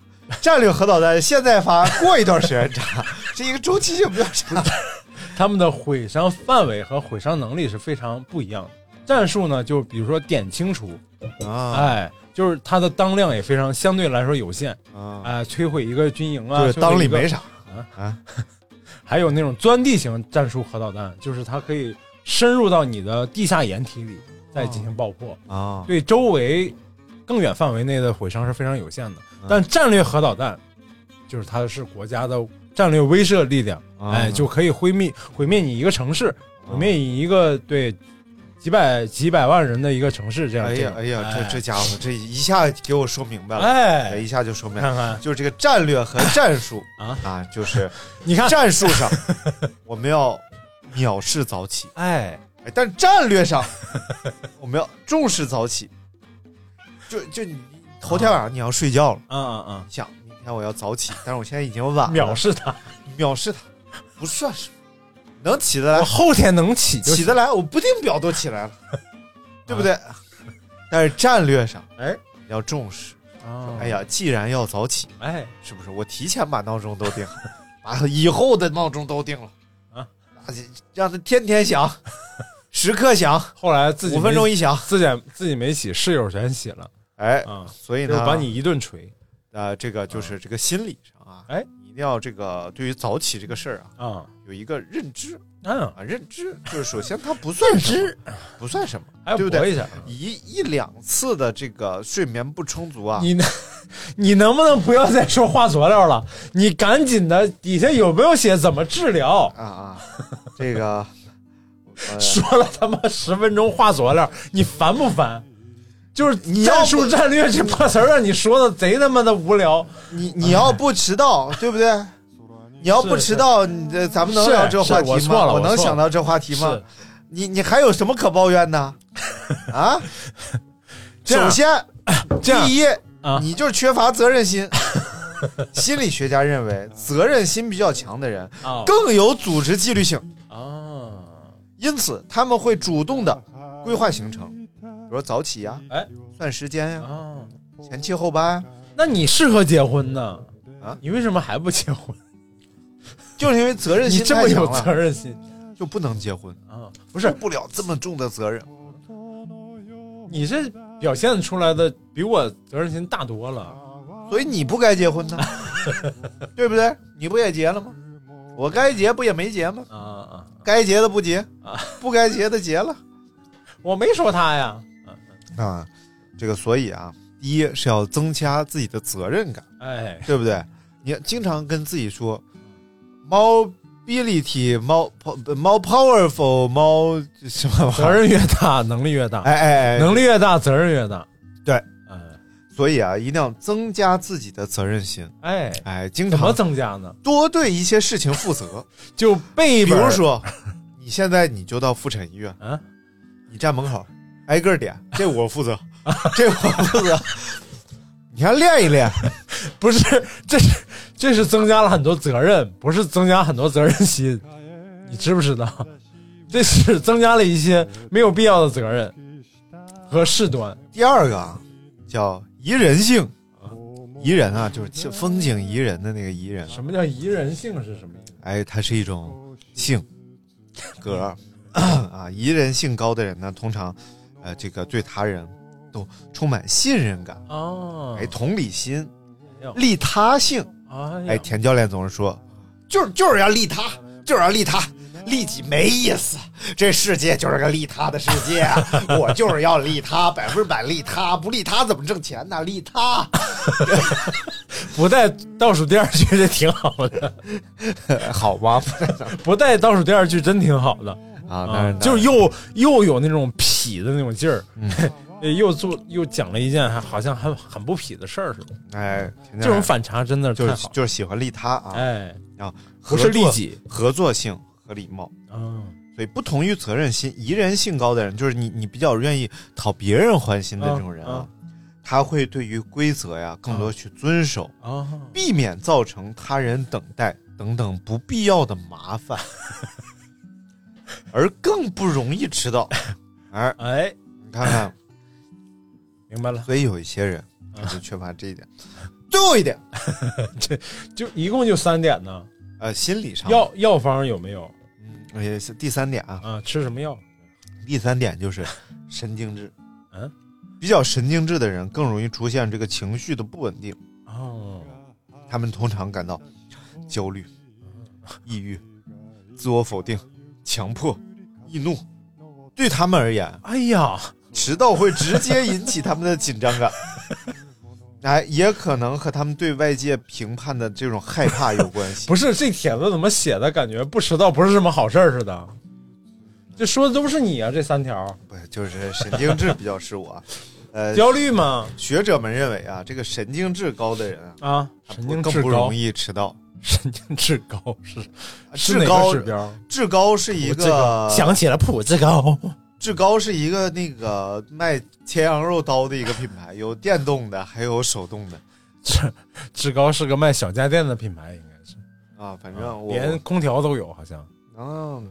战略核导弹现在发过一段时间炸，这一个周期性比较长。他们的毁伤范围和毁伤能力是非常不一样的。战术呢，就比如说点清除，啊。哎，就是它的当量也非常相对来说有限，啊，哎，摧毁一个军营啊，就是当里没啥。啊啊。还有那种钻地型战术核导弹，就是它可以深入到你的地下掩体里，再进行爆破，啊对周围更远范围内的毁伤是非常有限的。嗯但战略核导弹，就是它是国家的战略威慑力量，啊哎，就可以毁灭毁灭你一个城市，毁灭你一个对几百几百万人的一个城市这样。哎呀哎呀，哎这这家伙这一下给我说明白了，哎，一下就说明白了，就是这个战略和战术啊啊，就是你看，战术上 我们要藐视早起，哎，哎，但战略上 我们要重视早起。就就你头天晚上你要睡觉了，嗯嗯嗯，想明天我要早起，但是我现在已经晚了，藐视他，藐视他，不算什么，能起得来，我后天能起。起得来，我不定表都起来了，对不对？但是战略上哎。要重视。哦。哎，呀，既然要早起，哎，是不是？我提前把闹钟都定了，把以后的闹钟都定了让他天天响，时刻响，后来自己五分钟一响。自己自己没洗，室友全洗了。哎，啊，所以呢，把你一顿锤。呃，这个就是这个心理上啊，哎你一定要这个对于早起这个事儿啊，啊，有一个认知嗯，啊，认知 就是首先它不算什么，不算什么，还要对不对？一下。一一两次的这个睡眠不充足啊，你能，你能不能不要再说化佐料了？你赶紧的，底下有没有写怎么治疗？啊啊，这个。呃说了他妈十分钟化佐料，你烦不烦？就是你要战术战略这破词儿让你说的贼他妈的无聊。你你要不迟到，对不对？你要不迟到，你这咱们能是聊这话题是我错吗？我了我能想到这话题吗？你你还有什么可抱怨的？啊？首先，第一啊，你就是缺乏责任心。心理学家认为，责任心比较强的人啊更有组织纪律性，啊，因此他们会主动的规划行程，比如说早起呀、哎算时间呀、啊，前七后八呀，那你适合结婚呢？啊你为什么还不结婚？就是因为责任心你心这么有责任心就不能结婚，啊？不是，不了这么重的责任。你这表现出来的比我责任心大多了。所以你不该结婚呢，对不对？你不也结了吗？我该结不也没结吗？啊啊！该结的不结啊，不该结的结了我没说他呀。啊。这个所以啊，第一是要增加自己的责任感，哎，对不对？你经常跟自己说，mobility 猫猫 powerful 猫什么责？任越大，能力越大。哎哎哎，能力越大，责任越大。对，哎所以啊，一定要增加自己的责任心。哎，哎，经常怎么增加呢？多对一些事情负责。就背比，如说，你现在你就到妇产医院，啊，你站门口，挨个点，这我负责，这我负责。你还练一练，不是，这是这是增加了很多责任，不是增加很多责任心，你知不知道？这是增加了一些没有必要的责任和事端。第二个啊，叫宜人性，宜人啊，就是风景宜人的那个宜人。什么叫宜人性是什么意思？哎，它是一种性格 啊。宜人性高的人呢，通常呃，这个对他人都充满信任感哦，哎，同理心、利他性。哎，田教练总是说，就是就是要利他，就是要利他。利己没意思，这世界就是个利他的世界，我就是要利他，百分百利他，不利他怎么挣钱呢？利他，不带倒数第二句就挺好的，好吧？不带倒数第二句真挺好的啊，就是又又有那种痞的那种劲儿，又做又讲了一件还好像很很不痞的事儿似的。哎，这种反差真的就是就是喜欢利他啊，哎，啊，不是利己，合作性和。礼貌嗯，所以不同于责任心，宜人性高的人，就是你，你比较愿意讨别人欢心的这种人啊，他会对于规则呀更多去遵守啊，避免造成他人等待等等不必要的麻烦，而更不容易迟到。而哎，你看看，明白了。所以有一些人他就缺乏这一点。最后一点，这就一共就三点呢。呃，心理上药药方有没有？嗯，也是第三点啊啊，吃什么药？第三点就是神经质，嗯，比较神经质的人更容易出现这个情绪的不稳定哦，他们通常感到焦虑、抑郁、自我否定、强迫、易怒，对他们而言，哎呀，迟到会直接引起他们的紧张感。哎，也可能和他们对外界评判的这种害怕有关系。不是这帖子怎么写的？感觉不迟到不是什么好事儿似的。这说的都是你啊，这三条。不，就是神经质比较是我。呃，焦虑吗？学者们认为啊，这个神经质高的人啊，神经更不容易迟到。神经质高是质高指标？质高是一个想起了普志高。志高是一个那个卖切羊肉刀的一个品牌，有电动的，还有手动的。志志高是个卖小家电的品牌，应该是啊，反正连空调都有，好像。嗯，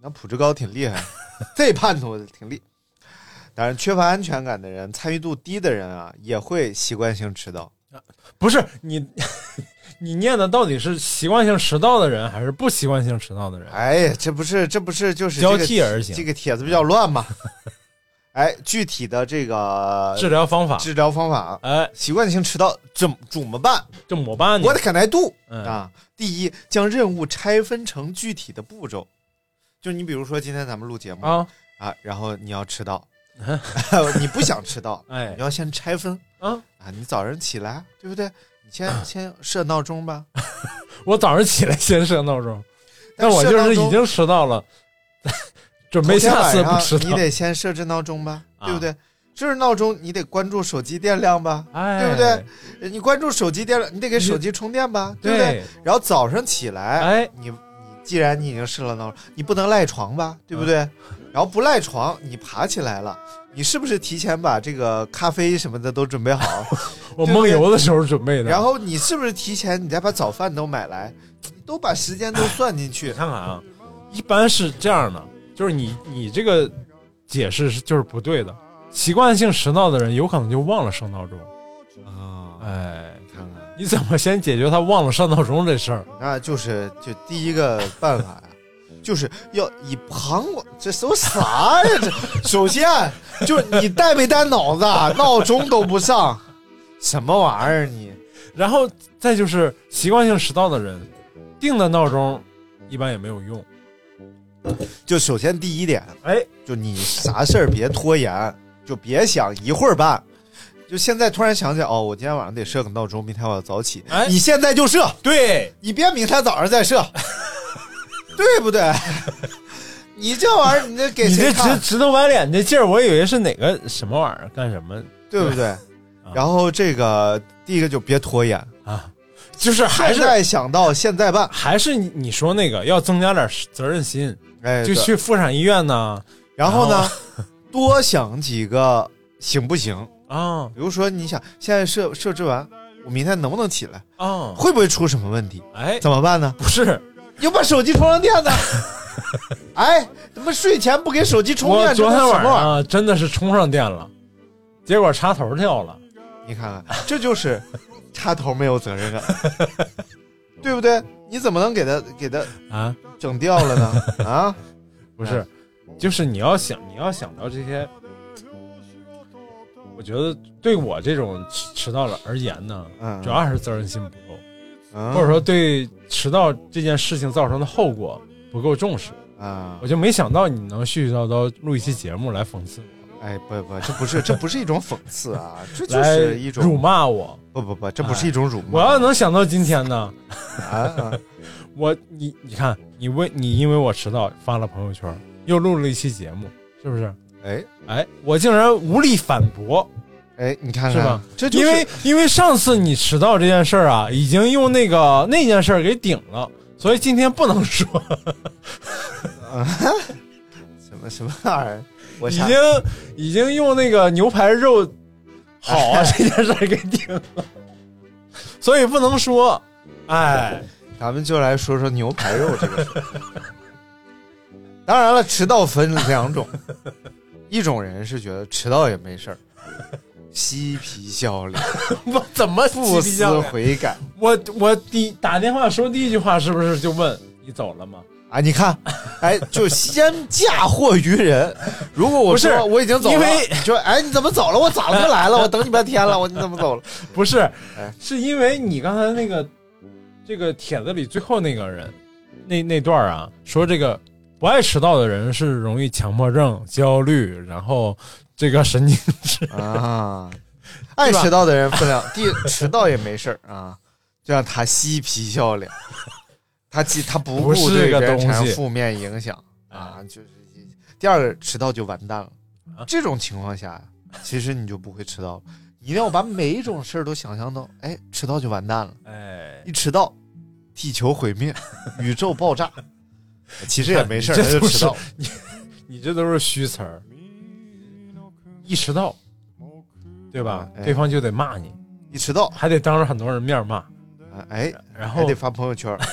那普志高挺厉害，这叛徒挺厉。当然，缺乏安全感的人，参与度低的人啊，也会习惯性迟到。不是你。你念的到底是习惯性迟到的人，还是不习惯性迟到的人？哎呀，这不是，这不是就是交替而行。这个帖子比较乱嘛？哎，具体的这个治疗方法，治疗方法，哎，习惯性迟到怎怎么办？怎么办？我的可耐度啊！第一，将任务拆分成具体的步骤。就你比如说，今天咱们录节目啊啊，然后你要迟到，你不想迟到，哎，你要先拆分啊啊！你早上起来，对不对？先先 设闹钟吧，我早上起来先设闹钟，但我就是已经迟到了，准备下次不迟到。你得先设置闹钟吧，对不对？设置闹钟，你得关注手机电量吧，对不对？你关注手机电量，你得给手机充电吧，对不对？然后早上起来，哎，你你既然你已经设了闹钟，你不能赖床吧，对不对？然后不赖床，你爬起来了。你是不是提前把这个咖啡什么的都准备好？我梦游的时候准备的。然后你是不是提前你再把早饭都买来，都把时间都算进去？看看啊，一般是这样的，就是你你这个解释是就是不对的。习惯性迟到的人有可能就忘了上闹钟啊。哎，看看你怎么先解决他忘了上闹钟这事儿？那就是就第一个办法呀。就是要以旁观，这都啥呀？这首先就是你带没带脑子？闹钟都不上，什么玩意儿你？然后再就是习惯性迟到的人，定的闹钟一般也没有用。就首先第一点，哎，就你啥事儿别拖延，就别想一会儿办。就现在突然想起来，哦，我今天晚上得设个闹钟，明天我要早起。哎，你现在就设，对你别明天早上再设。对不对？你这玩意儿，你这给你这直直头歪脸这劲儿，我以为是哪个什么玩意儿干什么，对不对？然后这个第一个就别拖延啊，就是还是在想到现在办，还是你你说那个要增加点责任心，哎，就去妇产医院呢，然后呢，多想几个行不行啊？比如说你想现在设设置完。我明天能不能起来？啊，会不会出什么问题？哎，怎么办呢？不是，又把手机充上电呢？哎，怎么睡前不给手机充电？我昨天晚上上真的是充上电了，结果插头掉了。你看看，这就是插头没有责任感，对不对？你怎么能给他给他啊整掉了呢？啊，不是，就是你要想你要想到这些，我觉得对我这种迟迟到了而言呢，嗯主要还是责任心不够，嗯或者说对迟到这件事情造成的后果不够重视。啊我，就没想到你能絮絮叨叨录一期节目来讽刺哎，不不，这不是这不是一种讽刺啊，这，就是一种辱骂我。不不不，这不是一种辱骂。我要能想到今天呢，啊啊，我你你看，你为你因为我迟到发了朋友圈，又录了一期节目，是不是？哎哎，我竟然无力反驳，哎，你看看，是吧？这就是因为因为上次你迟到这件事儿啊，已经用那个那件事儿给顶了，所以今天不能说，什么什么玩意儿，我已经已经用那个牛排肉 好啊这件事儿给顶了，所以不能说。哎，咱们就来说说牛排肉这个事儿。当然了，迟到分两种，一种人是觉得迟到也没事儿，嬉皮笑脸，我怎么不思悔改我我第打电话说第一句话是不是就问你走了吗？啊！你看，哎，就先嫁祸于人。如果我不是说我已经走了，因为你说哎你怎么走了？我早就来了，我等你半天了，我你怎么走了？不是哎，是因为你刚才那个这个帖子里最后那个人那那段啊，说这个不爱迟到的人是容易强迫症、焦虑，然后这个神经质。啊，爱迟到的人分两，第迟到也没事儿啊，就让他嬉皮笑脸，他既他不顾这个对别人产东西生负面影响啊，就是第二个迟到就完蛋了。啊这种情况下，其实你就不会迟到了。你一定要把每一种事儿都想象到，哎，迟到就完蛋了。哎，一迟到，地球毁灭，宇宙爆炸。其实也没事儿，就迟到。你你这都是虚词儿。一迟到，对吧？哎对方就得骂你，一迟到，还得当着很多人面骂，哎，然后还得发朋友圈儿。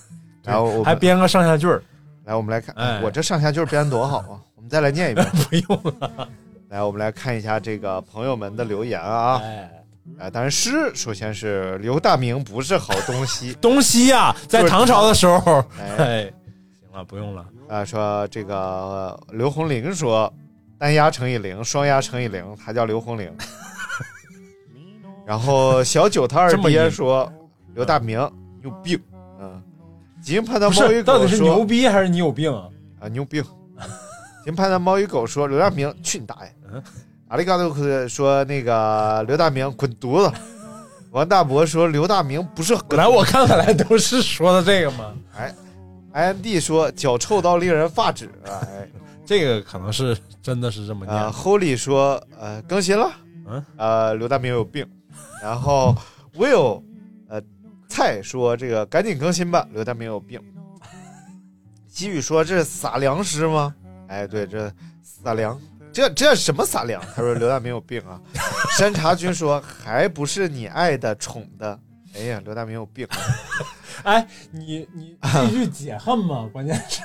然后我还编个上下句儿。来，我们来看，哎我这上下句编得多好啊！我们再来念一遍。不用了。来，我们来看一下这个朋友们的留言啊。哎，哎，当然诗首先是刘大明不是好东西 东西呀、在唐朝的时候，哎哎，行了，不用了。啊，说这个呃刘红玲说单压乘以零，双压乘以零，他叫刘红玲。然后小九他二爹说刘大明有病，嗯，金盘的不是，猫与狗到底是说牛逼还是你有病啊？啊，牛病。金盘的猫与狗说：“刘大明去你大爷！”嗯阿里嘎多说：“那个刘大明滚犊子！”王大伯说：“刘大明不是本来我看下来都是说的这个嘛，I M D 说脚臭到令人发指。哎，这个可能是真的是这么念。，Holy 说呃更新了，嗯，呃刘大明有病。然后 Will 呃蔡说这个赶紧更新吧，刘大明有病。西雨说这是撒粮食吗？哎，对，这撒粮，这这什么撒粮？他说刘大明有病啊。山茶君说还不是你爱的宠的。哎呀，刘大明有病。哎，你你继续解恨吗？关键是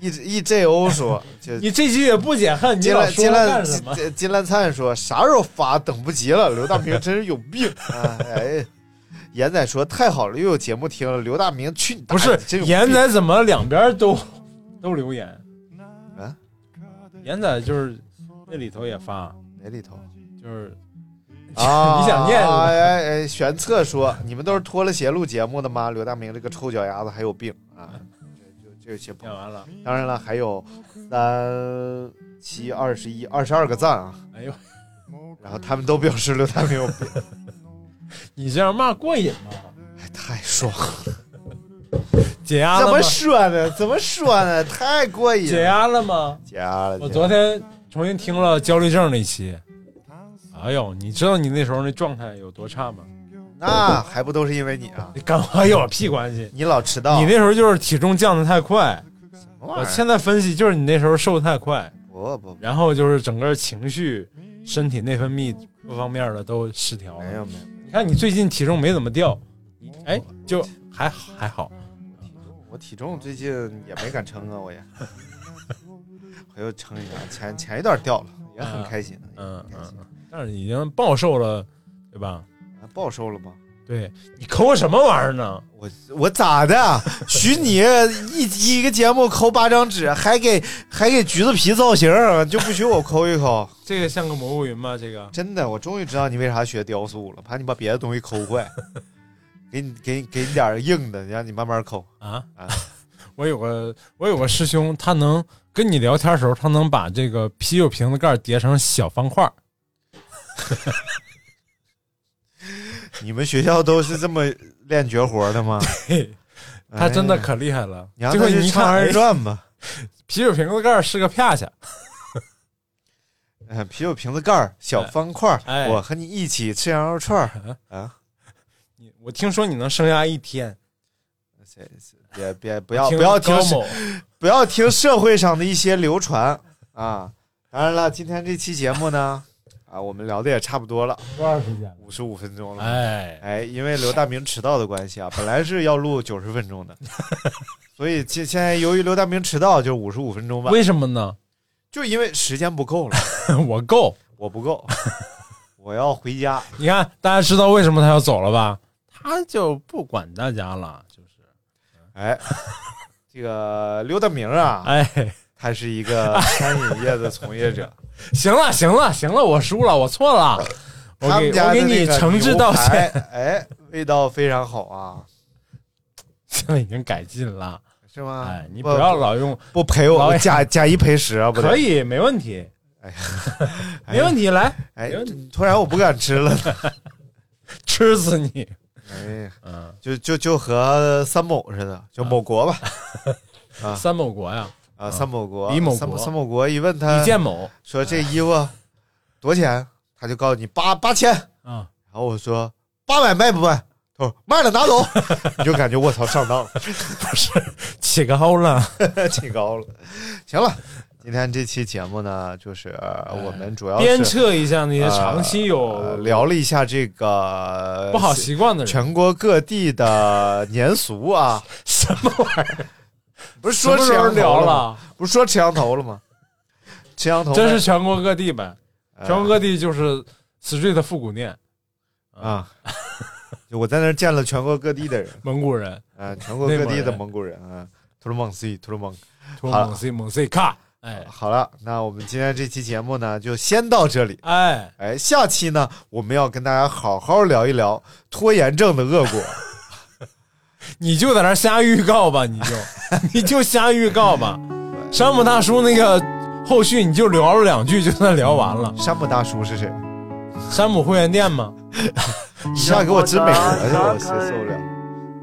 E E J O 说就你这句也不解恨，你老说干什么？金金兰灿说啥时候发？等不及了，刘大明真是有病啊！哎，严仔说太好了，又有节目听了。刘大明去！不是严仔怎么两边都都留言？啊？严仔就是那里头也发，哪里头就是 啊？你想念哎哎哎！玄策说 你们都是脱了鞋录节目的吗？刘大明这个臭脚丫子还有病啊！这就这些朋友，念完了。当然了，还有三七二十一二十二个赞啊！哎呦，然后他们都表示刘大明有病，你这样骂过瘾吗？哎，太爽了。解压了吗怎么？说呢？怎么说呢？太过瘾了！解压了吗？解压了。我昨天重新听了焦虑症那期，哎呦，你知道你那时候那状态有多差吗？那还不都是因为你啊？你干我有屁关系？你老迟到，你那时候就是体重降得太快，我现在分析就是你那时候瘦得太快，不不然后就是整个情绪、身体内分泌各方面的都失调了。没有没有，你看你最近体重没怎么掉，哎，就还还好。我体重最近也没敢称啊，我也，我又称一下。前前一段掉了，也很开心。嗯嗯，但是已经暴瘦了，对吧？暴瘦了吗？对你抠什么玩意儿呢？我我咋的？许你一 一个节目抠八张纸，还给还给橘子皮造型，就不许我抠一抠？这个像个蘑菇云吗？这个真的，我终于知道你为啥学雕塑了，怕你把别的东西抠坏。给你给你给你点硬的，让你慢慢抠啊啊！我有个我有个师兄，他能跟你聊天的时候，他能把这个啤酒瓶子盖叠成小方块。你们学校都是这么练绝活的吗？他真的可厉害了。你让他去唱二人转吧。啤酒瓶子盖是个啪下。啤酒瓶子盖小方块，我和你一起吃羊肉串啊。你我听说你能生压一天，别别不要不要听不要听社会上的一些流传啊！当然了，今天这期节目呢，啊，我们聊的也差不多了，多长时间？五十五分钟了。哎哎，因为刘大明迟到的关系啊，本来是要录九十分钟的，所以现现在由于刘大明迟到，就五十五分钟吧。为什么呢？就因为时间不够了。我够，我不够，我要回家。你看，大家知道为什么他要走了吧？他就不管大家了，就是，哎，这个刘大明啊，哎，他是一个餐饮业的从业者。行了，行了，行了，我输了，我错了。我给我给你诚挚道歉。哎，味道非常好啊，现在已经改进了，是吗？哎，你不要老用不赔我，假假一赔十啊，不可以，没问题。哎呀，没问题，来，哎，突然我不敢吃了，吃死你。哎，嗯，就就就和三某似的，就某国吧，啊，三某国呀，啊，三某国，李某国，三某国一问他，李建某。说这衣服多少钱，他就告诉你八八千，啊，然后我说八百卖不卖？他说卖了拿走，你就感觉我操上当了，不是起高了，起高了，行了。今天这期节目呢，就是我们主要鞭策一下那些长期有聊了一下这个不好习惯的人，全国各地的 年俗啊，什么玩意儿？不是说吃羊头了？不是说吃羊头了吗？吃羊头，这是全国各地呗？全国各地就是 street 复古店啊！我在那儿见了全国各地的人，蒙古人啊，全国各地的蒙古人啊，图鲁蒙 C，图鲁蒙，图鲁蒙 C，蒙 C 卡。哎，好了，那我们今天这期节目呢，就先到这里。哎哎，下期呢，我们要跟大家好好聊一聊拖延症的恶果。你就在那瞎预告吧，你就你就瞎预告吧。山姆大叔那个后续你就聊了两句，就算聊完了。山姆大叔是谁？山姆会员店吗？一下给我指美国去了，我谁受不了？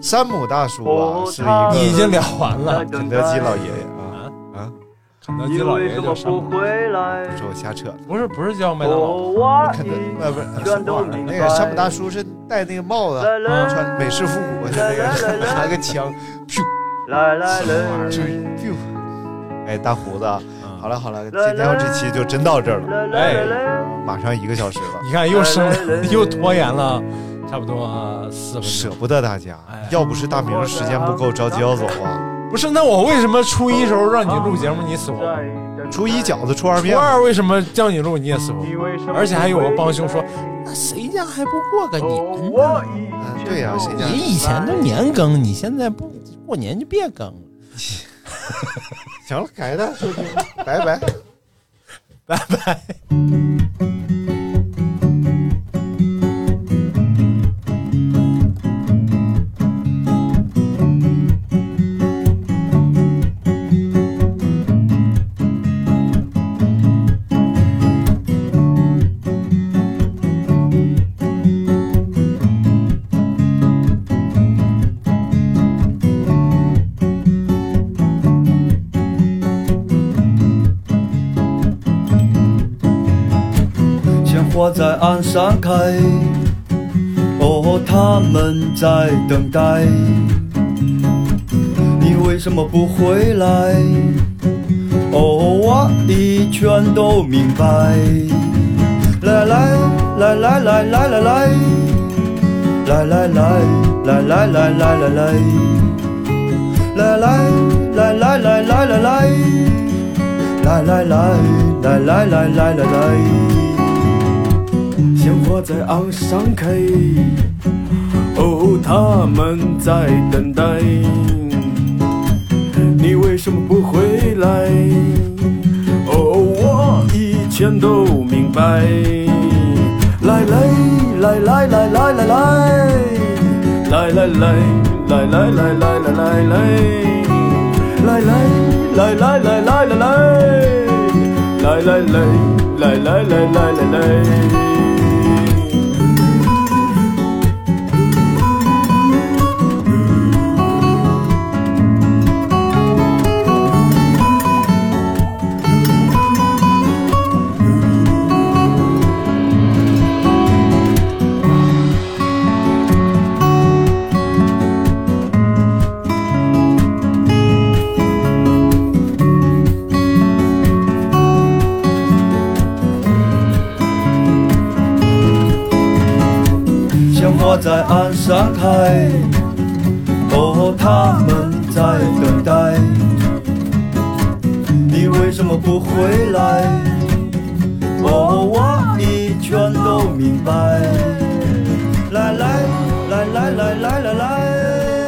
山姆大叔啊，是一个你已经聊完了，肯德基老爷爷。肯德基老爷爷叫什么？不是我瞎扯，不是不是叫麦当劳，肯德呃不是什么那个山姆大叔是戴那个帽子，穿美式复古的那个，拿个枪，咻，什么玩意哎，大胡子，好了好了，今天这期就真到这儿了，哎，马上一个小时了，你看又生又拖延了，差不多四分钟，舍不得大家，要不是大明时间不够，着急要走啊。不是，那我为什么初一时候让你录节目你死活？初一饺子，初二面。初二为什么叫你录你也死活？而且还有个帮凶说，那谁家还不过个年呢？嗯，对呀，谁家？你以前都年更，你现在不过年就别更了。行了，感谢大家收听，拜拜，拜拜。在岸上开，哦，他们在等待。你为什么不回来？哦，我已全都明白。来来来来来来来来，来来来来来来来来来，来来来来来来来来，来来来来来来来来来，鲜花在岸上开，哦，他们在等待，你为什么不回来？哦，我一切都明白。来来来来来来来来，来来来来来来来来来来，来来来来来来来来，来来来来来来来来。在岸上开，哦，他们在等待。你为什么不回来？哦，我已全都明白。来来来来来来来。